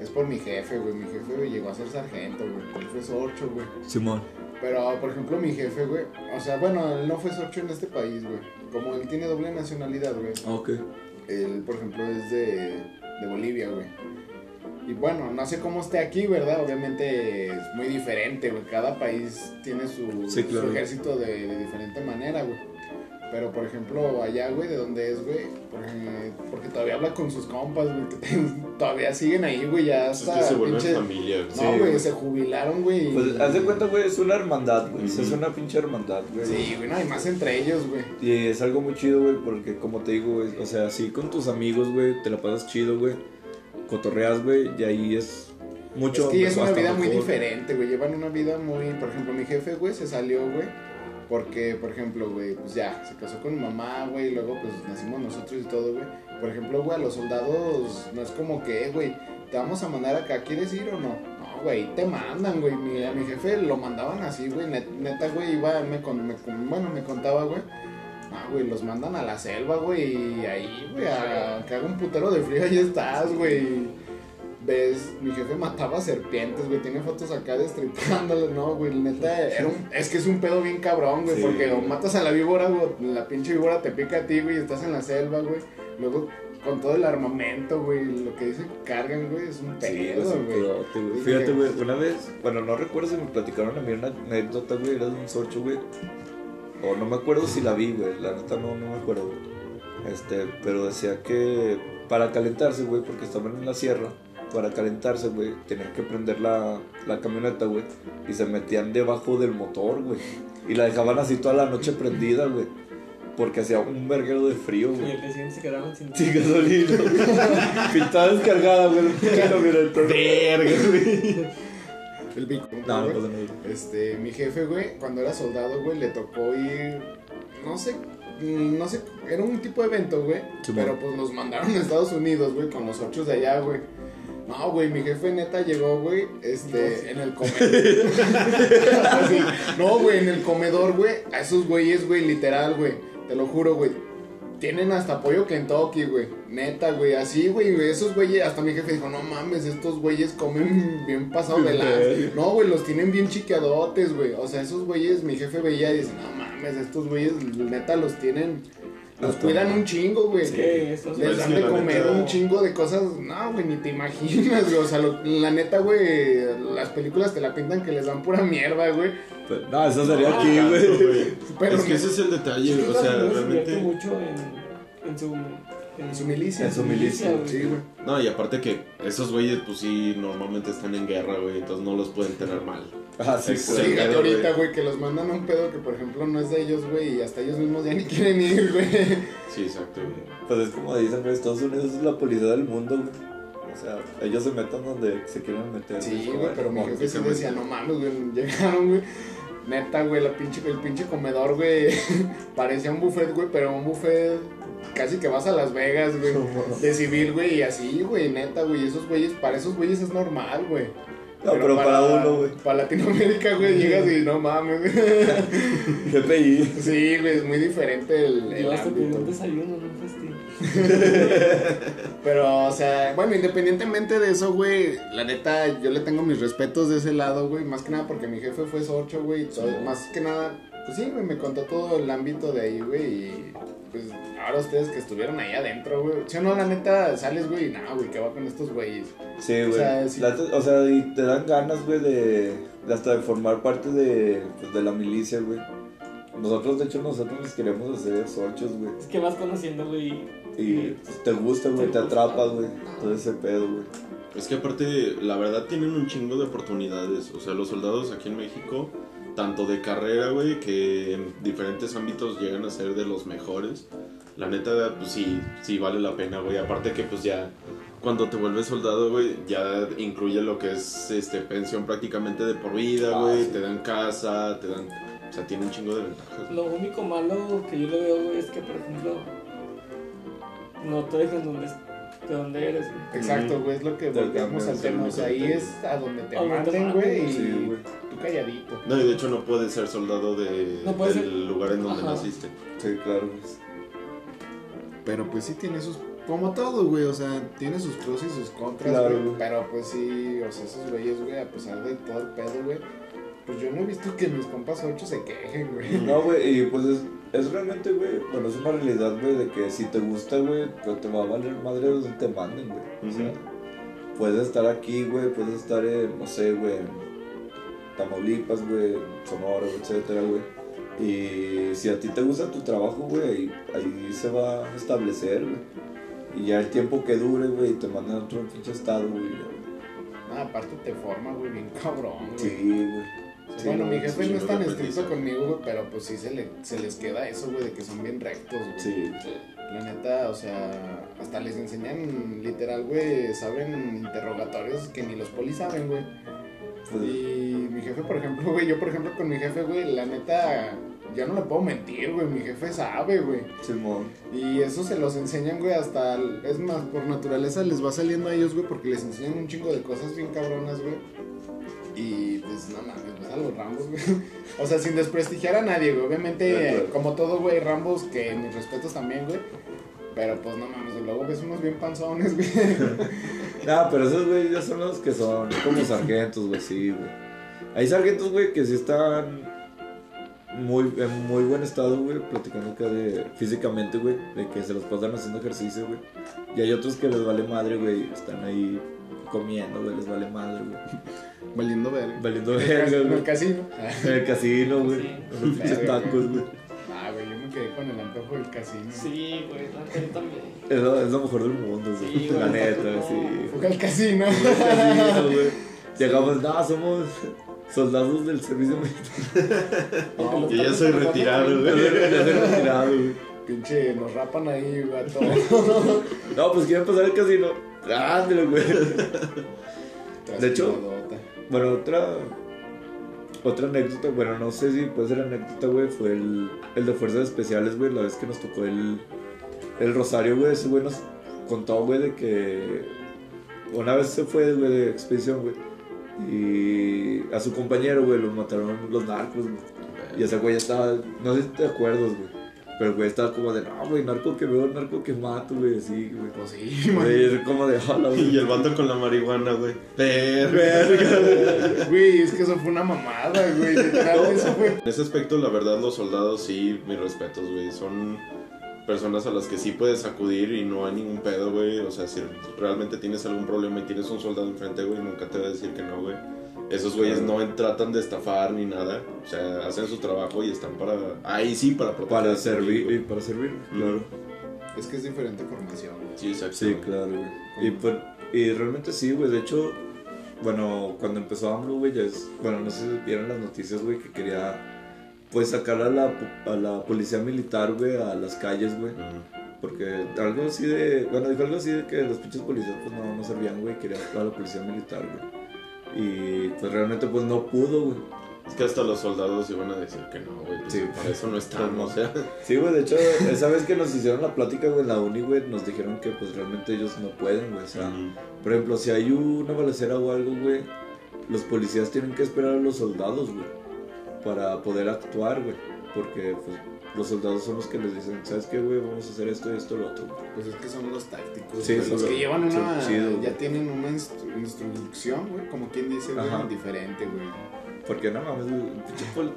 es por mi jefe, güey. Mi jefe güey, llegó a ser sargento, güey. Él fue sorcho, güey. Simón. Pero, por ejemplo, mi jefe, güey, o sea, bueno, él no fue sorcho en este país, güey. Como él tiene doble nacionalidad, güey. Ok. Él, por ejemplo, es de, de Bolivia, güey. Y bueno, no sé cómo esté aquí, ¿verdad? Obviamente es muy diferente, güey. Cada país tiene su, Sí, claro. su ejército de, de diferente manera, güey. Pero, por ejemplo, allá, güey, de donde es, güey, porque, porque todavía habla con sus compas, güey, que todavía siguen ahí, güey, ya Es hasta que se vuelven pinche- familia, güey. No, Sí, güey, se jubilaron, güey. Pues haz de cuenta, güey, es una hermandad, güey. Es una pinche hermandad, güey. Sí, güey, no, y más entre ellos, güey. Y es algo muy chido, güey, porque como te digo, güey, o sea, sí con tus amigos, güey, te la pasas chido, güey. Cotorreas, güey, y ahí es mucho Es que es una vida muy mejor. diferente, güey. Llevan una vida muy. Por ejemplo, mi jefe, güey, se salió, güey. Porque, por ejemplo, güey, pues ya, se casó con mi mamá, güey. Y luego, pues nacimos nosotros y todo, güey. Por ejemplo, güey, a los soldados no es como que, "Eh, güey, te vamos a mandar acá, ¿quieres ir o no? No, güey, te mandan, güey. Mi, a mi jefe lo mandaban así, güey. net- Neta, güey, iba, me, con- me bueno, me contaba, güey. Ah, güey, los mandan a la selva, güey, y ahí, güey, a que haga un putero de frío, ahí estás, güey. Ves, mi jefe mataba serpientes, güey, tiene fotos acá destripándolas, no, güey, neta, era un- es que es un pedo bien cabrón, güey, Sí. porque o matas a la víbora, güey, la pinche víbora te pica a ti, güey, y estás en la selva, güey, luego con todo el armamento, güey, lo que dice que cargan, güey, es un Sí, es un güey. Sí, Fíjate, güey, una vez, bueno, no recuerdo si me platicaron a mí una anécdota, güey, era de un sorcho, güey. O no me acuerdo si la vi, güey, la neta no, no me acuerdo, güey. Este, pero decía que para calentarse, güey, porque estaban en la sierra, para calentarse, güey, tenían que prender la, la camioneta, güey, y se metían debajo del motor, güey. Y la dejaban así toda la noche prendida, güey. Porque hacía un verguero de frío, Y güey. el día se quedaban sin. Sin gasolina. Pintada descargada, güey. No, mira, el bico, No, no güey. pasa nada. Este, mi jefe, güey, cuando era soldado, güey, le tocó ir, no sé, no sé, era un tipo de evento, güey, Sí, pero pues nos mandaron a Estados Unidos, güey, con los ocho de allá, güey. No, güey, mi jefe neta llegó, güey, este, en el comedor. Así, no, güey, en el comedor, güey, a esos güeyes, güey, literal, güey, te lo juro, güey. Tienen hasta pollo Kentucky, güey. Neta, güey. Así, güey. Esos güeyes, hasta mi jefe dijo, no mames, estos güeyes comen bien pasado de lanza. No, güey, los tienen bien chiqueadotes, güey. O sea, esos güeyes, mi jefe veía y dice, no mames, estos güeyes, neta, los tienen. Los Hasta cuidan un chingo, güey. Sí, estos Les Es dan de comer neta- un chingo de cosas. No, güey, ni te imaginas, güey. O sea, lo- la neta, güey, las películas te la pintan que les dan pura mierda, güey. No, eso sería Ah, aquí, Tanto, güey. Pero es que ese es el detalle, que o sea, realmente... mucho en, en su. En, En su milicia. En su milicia, güey. Sí, güey. No, y aparte que esos güeyes, pues sí, normalmente están en guerra, güey, entonces no los pueden tener mal. Ah, sí, Sí. Sí, pedo, ahorita, güey. güey, que los mandan a un pedo que, por ejemplo, no es de ellos, güey, y hasta ellos mismos ya ni quieren ir, güey. Sí, exacto, güey. Pues es como dicen, güey, Estados Unidos es la policía del mundo, güey. O sea, ellos se metan donde se quieran meter. Sí, güey, pero mi jefe sí decía, no mames, güey, llegaron, güey. Neta, güey, la pinche, el pinche comedor, güey, parecía un buffet, güey, pero un buffet casi que vas a Las Vegas, güey, de civil, güey, y así, güey, neta, güey, esos güeyes, para esos güeyes es normal, güey. No, pero para uno, güey. Para Latinoamérica, güey, llegas y no mames, güey. GPI. Sí, güey, es muy diferente el, el Yo hasta pedí ámbito. un desayuno un festín. Pero, o sea, bueno, independientemente de eso, güey, la neta, yo le tengo mis respetos de ese lado, güey. Más que nada porque mi jefe fue sorcho, güey. Más que nada, pues sí, güey, me contó todo el ámbito de ahí, güey. Y pues ahora ustedes que estuvieron ahí adentro, güey. Si o no, la neta, sales, güey, y nada, güey, ¿qué va con estos güeyes? Sí, O güey. sea, sí. La- O sea, y te dan ganas, güey, de, de hasta de formar parte de, pues, de la milicia, güey. Nosotros, de hecho, nosotros nos queremos hacer sorchos, güey. Es que vas conociendo, güey. Y pues, te gusta, güey, Te te gusta. atrapa, güey. Todo ese pedo, güey. Es que aparte, la verdad tienen un chingo de oportunidades. O sea, los soldados aquí en México, tanto de carrera, güey, que en diferentes ámbitos llegan a ser de los mejores. La neta, pues sí, sí vale la pena, güey. Aparte que pues ya cuando te vuelves soldado, güey, ya incluye lo que es este pensión prácticamente de por vida, Ah, güey. sí. Te dan casa, te dan... O sea, tiene un chingo de ventajas. Lo único malo que yo le veo, güey, es que, por ejemplo, no te dejan donde, de donde eres, güey. Exacto, güey, es lo que volvemos al tema. O sea, ahí es a donde te manden, güey. Sí, güey. Tú calladito. No, y de hecho no puedes ser soldado de, No del ser- lugar en donde Ajá. naciste. Sí, claro. pues. Pero pues sí tiene sus. Como todo, güey, o sea, tiene sus pros y sus contras, Claro, güey. güey. Pero pues sí, o sea, esos güeyes, güey, a pesar de todo el pedo, güey. Pues yo no he visto que mis compas 8 se quejen, güey. No, güey, y pues es, es realmente, güey, bueno, es una realidad, güey, de que si te gusta, güey, pero te va a valer madre donde te manden, güey. O sea, puedes estar aquí, güey, puedes estar en, no sé, güey, en Tamaulipas, güey, Sonora, etcétera, güey. Y si a ti te gusta tu trabajo, güey, ahí, se va a establecer, güey. Y ya el tiempo que dure, güey, te mandan a otro pinche estado, güey. Ah, aparte te forma, güey, bien cabrón, güey. Sí, güey. Sí, bueno, mi jefe no es tan estricto conmigo, güey, pero pues sí se, le, se les queda eso, güey, de que son bien rectos, güey. Sí. La neta, o sea, hasta les enseñan literal, güey, saben interrogatorios que ni los polis saben, güey. Y mi jefe, por ejemplo, güey, yo por ejemplo con mi jefe, güey, la neta, ya no le puedo mentir, güey, mi jefe sabe, güey. Simón. Y eso se los enseñan, güey, hasta, es más, por naturaleza les va saliendo a ellos, güey, porque les enseñan un chingo de cosas bien cabronas, güey. Y pues no mames, pues a los Rambos, güey. O sea, sin desprestigiar a nadie, güey. Obviamente, eh, como todo, güey, Rambos, que mis respetos también, güey. Pero pues no mames, luego ves unos bien panzones, güey. No, pero esos güey ya son los que son como sargentos, güey, sí, güey. Hay sargentos, güey, que sí están muy, en muy buen estado, güey, platicando acá de físicamente, güey, de que se los pasan haciendo ejercicio, güey. Y hay otros que les vale madre, güey, están ahí comiendo, güey, les vale madre, güey. Valiendo verga. Valiendo En verga, el güey. casino. En el casino, güey. Sí. Unos pinches tacos, güey. Con el antojo del casino. Sí, güey, la neta, yo también. Es lo, es lo mejor del mundo. Sí, güey, La neta, todo. sí. Fue al casino. Casino, güey. Llegamos, no, somos soldados del servicio militar. No, Yo ya soy retirado, Ya güey. se retirado, güey. Pinche, nos rapan ahí, gato. No, pues quieren pasar el casino. Ándale, güey. De hecho-. Bueno, otra. Otra anécdota, bueno, no sé si puede ser anécdota, güey, fue el, el de Fuerzas Especiales, güey, la vez que nos tocó el, el Rosario, güey, ese güey nos contó, güey, de que una vez se fue, güey, de expedición, güey, y a su compañero, güey, lo mataron los narcos, güey. Y ese güey estaba, no sé si te acuerdas, güey, pero el güey estaba como de, no, güey, narco que veo, narco que mato, güey, así, güey. Pues sí, man. Güey, es como de, hola, güey. Y el vato con la marihuana, güey. Verga. Güey, es que eso fue una mamada, güey. Literal, eso fue. En ese aspecto, la verdad, los soldados sí, mis respetos, güey. Son personas a las que sí puedes acudir y no hay ningún pedo, güey. O sea, si realmente tienes algún problema y tienes un soldado enfrente, güey, nunca te va a decir que no, güey. Esos güeyes no tratan de estafar ni nada. O sea, hacen su trabajo y están para... Ahí sí, para proteger. Para servir, para servir, claro. Es que es diferente formación, güey. Sí, exacto. Sí, claro, güey. Y, por- y realmente sí, güey. De hecho, bueno, cuando empezó AMLO, güey, ya es. Bueno, no sé si vieron las noticias, güey, que quería. Pues sacar a la, a la policía militar, güey, a las calles, güey. Mm. Porque algo así de. Bueno, dijo algo así de que los pinches policías, pues no, no servían, güey. Quería a la policía militar, güey. Y pues realmente, pues no pudo, güey. Es que hasta los soldados iban a decir que no, güey. Sí. Para eso no Pues no. o sea... Sí, güey, de hecho, esa vez que nos hicieron la plática, güey, en la uni, güey, nos dijeron que pues realmente ellos no pueden, güey. O sea. Por ejemplo, si hay una balacera o algo, güey, los policías tienen que esperar a los soldados, güey, para poder actuar, güey. Porque pues, los soldados son los que les dicen, ¿sabes qué, güey? Vamos a hacer esto y esto y lo otro. güey". Pues es que son los tácticos. Sí, los son que llevan una. chido, ya tienen una instru- instrucción, güey. Como quien dice, güey, Ajá. diferente, güey. Porque no mames, güey, por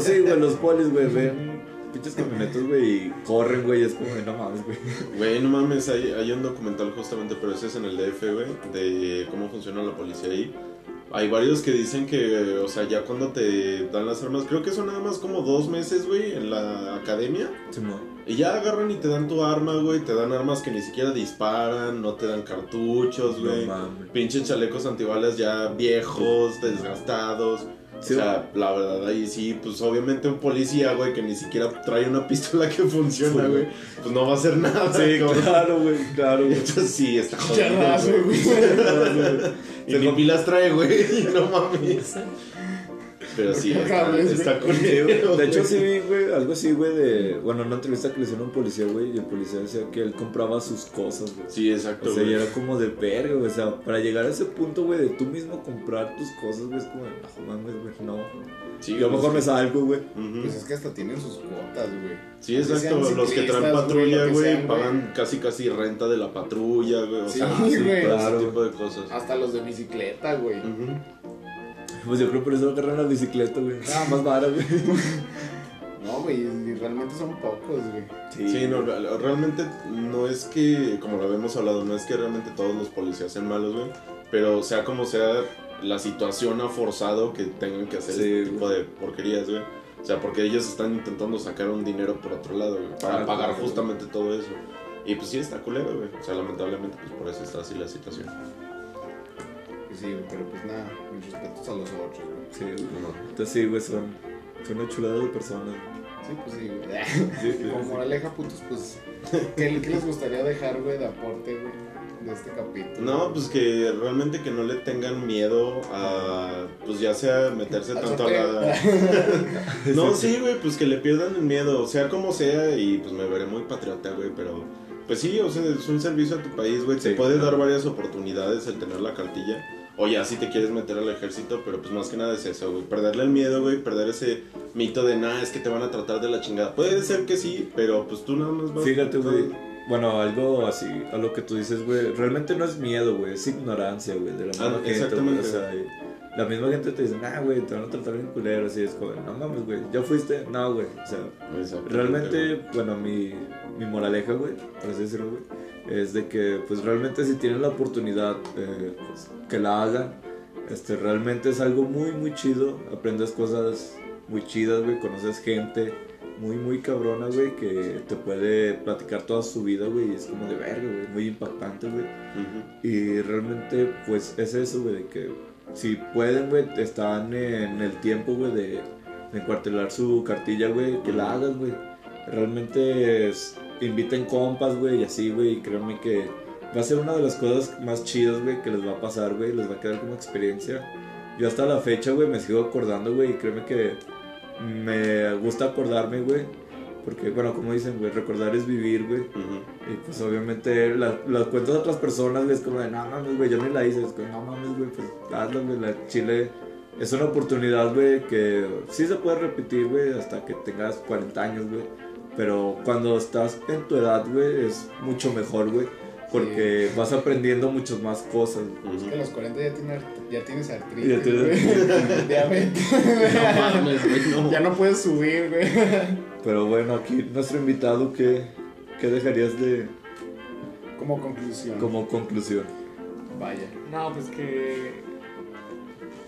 sí, güey, los polis, güey, ven pinches camionetas, güey, y corren, güey, es como no mames, güey. Güey, no mames, hay, hay un documental justamente, pero ese es en el DF, güey, de cómo funciona la policía ahí. Hay varios que dicen que, o sea, ya cuando te dan las armas, creo que son nada más como dos meses, güey, en la academia. Y ya agarran y te dan tu arma, güey, te dan armas que ni siquiera disparan, no te dan cartuchos, No güey. mames. Pinches chalecos antibalas ya viejos, desgastados. Sí, o sea, la verdad, ahí sí, pues obviamente un policía, güey, que ni siquiera trae una pistola que funciona, Sí. güey, pues no va a hacer nada. Sí, cabrón. claro, güey, claro, güey. Entonces sí, está jodido. Charrazo, güey. güey. Y ni pilas trae, güey, no mames. Pero sí, está, está Sí. De hecho, sí vi, güey, algo así, güey, de... Bueno, una entrevista que le hicieron a un policía, güey, y el policía decía que él compraba sus cosas, güey. Sí, exacto. O sea, y güey. era como de verga, güey. O sea, para llegar a ese punto, güey, de tú mismo comprar tus cosas, güey, es como de, no mames, güey, no. Sí, Yo mejor me salgo, güey. Pues es que hasta tienen sus cuotas, güey. Sí, exacto. Los que traen patrulla, güey, pagan casi casi renta de la patrulla, güey. O Sí, sea, güey. todo Claro. ese tipo de cosas. Hasta los de bicicleta, güey. Ujú. Pues yo creo por eso agarran la bicicleta, güey. Nada más vara, güey. No, güey, y realmente son pocos, güey. Sí, no, real- realmente no es que, como lo habíamos hablado, no es que realmente todos los policías sean malos, güey. Pero sea como sea, la situación ha forzado que tengan que hacer Sí, este güey. tipo de porquerías, güey. O sea, porque ellos están intentando sacar un dinero por otro lado, güey, para Ah, pagar claro. justamente todo eso. Y pues sí, está culero, güey. O sea, lamentablemente, pues por eso está así la situación. Pues sí, pero pues nada, mis respetos a los otros, güey. Sí, güey. No. Entonces sí, güey, son, son una chulada de personas. Sí, pues sí, güey. Sí, Y como moraleja, putos, pues, ¿qué, qué les gustaría dejar, güey, de aporte, güey, de este capítulo? No, pues que realmente que no le tengan miedo a, pues ya sea meterse Al tanto a la... No, sí, güey, pues que le pierdan el miedo, sea como sea, y pues me veré muy patriota, güey, pero pues sí, o sea, es un servicio a tu país, güey, Sí, puede dar varias oportunidades el tener la cartilla, o ya si te quieres meter al ejército, pero pues más que nada es eso, güey, perderle el miedo, güey, perder ese mito de, nada, es que te van a tratar de la chingada. Puede ser que sí, pero pues tú nada más vas... Fíjate, güey. Bueno, algo así, a lo que tú dices, güey, realmente no es miedo, güey, es ignorancia, güey, de la misma Ah, gente, güey, exactamente. o sea, y la misma gente te dice, nah, güey, te van a tratar bien culero, así es como, no mames, güey, ¿ya fuiste? No, güey, o sea, realmente, güey. bueno, mi, mi moraleja, güey, por así decirlo, güey, es de que, pues, realmente si tienen la oportunidad, eh, pues, que la hagan, este, realmente es algo muy, muy chido, aprendes cosas muy chidas, güey, conoces gente muy, muy cabrona, güey, que te puede platicar toda su vida, güey, y es como de verga, güey, muy impactante, güey. Y realmente, pues, es eso, güey, de que si pueden, güey, están en el tiempo, güey, de, de encuartelar su cartilla, güey, que la hagan, güey. Realmente es- inviten compas, güey, y así, güey, y créanme que va a ser una de las cosas más chidas, güey, que les va a pasar, güey, les va a quedar como experiencia. Yo hasta la fecha, güey, me sigo acordando, güey, y créeme que me gusta acordarme, güey, porque, bueno, como dicen, güey, recordar es vivir, güey. Ujú. Y pues obviamente la- las cuentas a otras personas, güey, es como de, no mames, güey, yo ni la hice, es como, no mames, güey, pues hazlo, güey, la Chile es una oportunidad, güey, que sí se puede repetir, güey, hasta que tengas 40 años, güey. Pero cuando estás en tu edad, güey, es mucho mejor, güey, porque vas aprendiendo muchas más cosas. güey. Es que a los 40 ya, tiene, art- ya tienes artritis, Ya tienes-. Diabetes. No mames, güey, no. Ya no puedes subir, güey. Pero bueno, aquí nuestro invitado, ¿qué, qué dejarías de Como conclusión. como conclusión? Vaya. No, pues que.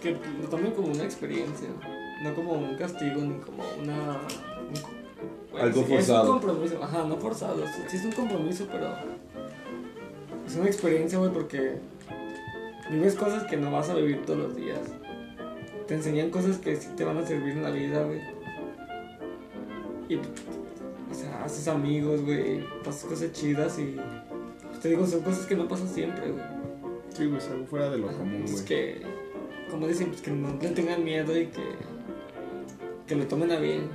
Que lo tomen como una experiencia. No como un castigo ni como una. un- bueno, Algo sí, forzado. Es un compromiso. Ajá, no forzado. Sí, sí es un compromiso, pero. Es una experiencia, güey, porque. Vives cosas que no vas a vivir todos los días. Te enseñan cosas que sí te van a servir en la vida, güey. Y. O sea, haces amigos, güey. Pasas cosas chidas y. pues, te digo, son cosas que no pasan siempre, güey. Sí, güey, es algo fuera de lo común, Pues güey. que, como dicen, pues que no le tengan miedo y que, que lo tomen a bien.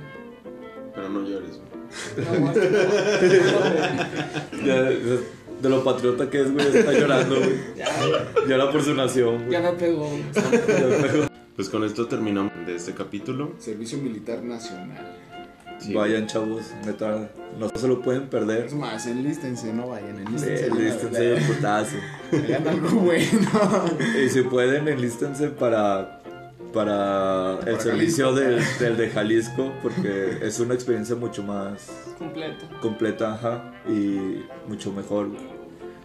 Pero no llores, güey. No, más que no. Ya, de lo patriota que es, güey, está llorando, güey. ya, Llora por su nación, güey. ya me pegó. Pues con esto terminamos de este capítulo. Servicio Militar Nacional. Sí. Vayan, chavos, neta, no se lo pueden perder. Es más, enlístense, no vayan, enlístense. Enlístense de putazo. Hagan algo bueno. Y si pueden, enlístense para, para el Para servicio del, del de Jalisco, porque es una experiencia mucho más Completo. completa ajá, y mucho mejor.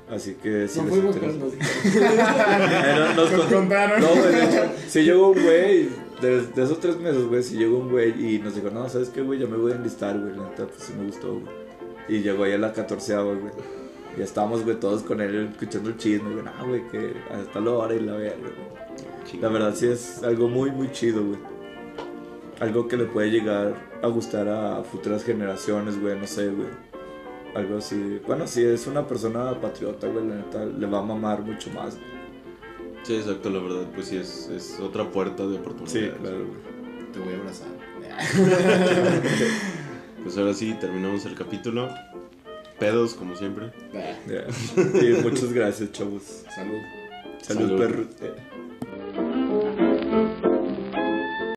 Así que si No les interesa- nos Nos con- contaron. No, de hecho, si llegó un güey, de, de esos tres meses, güey, si llegó un güey y nos dijo, no, ¿sabes qué, güey? Ya me voy a enlistar, güey, la neta, pues sí me gustó, güey. Y llegó ahí a la catorceava, güey. Y estábamos, güey, todos con él escuchando el chisme, güey, no, güey, que hasta la hora y la verga, güey. La verdad sí es algo muy, muy chido, güey. Algo que le puede llegar a gustar a futuras generaciones, güey, no sé, güey. Algo así. Bueno, si es una persona patriota, güey, la neta, le va a mamar mucho más. güey. Sí, exacto, la verdad, pues sí, es, es otra puerta de oportunidades. Sí, claro, güey. te voy a abrazar. Pues ahora sí, terminamos el capítulo. Pedos, como siempre. Muchas gracias, chavos. Salud. Salud, Salud. perro. thank you.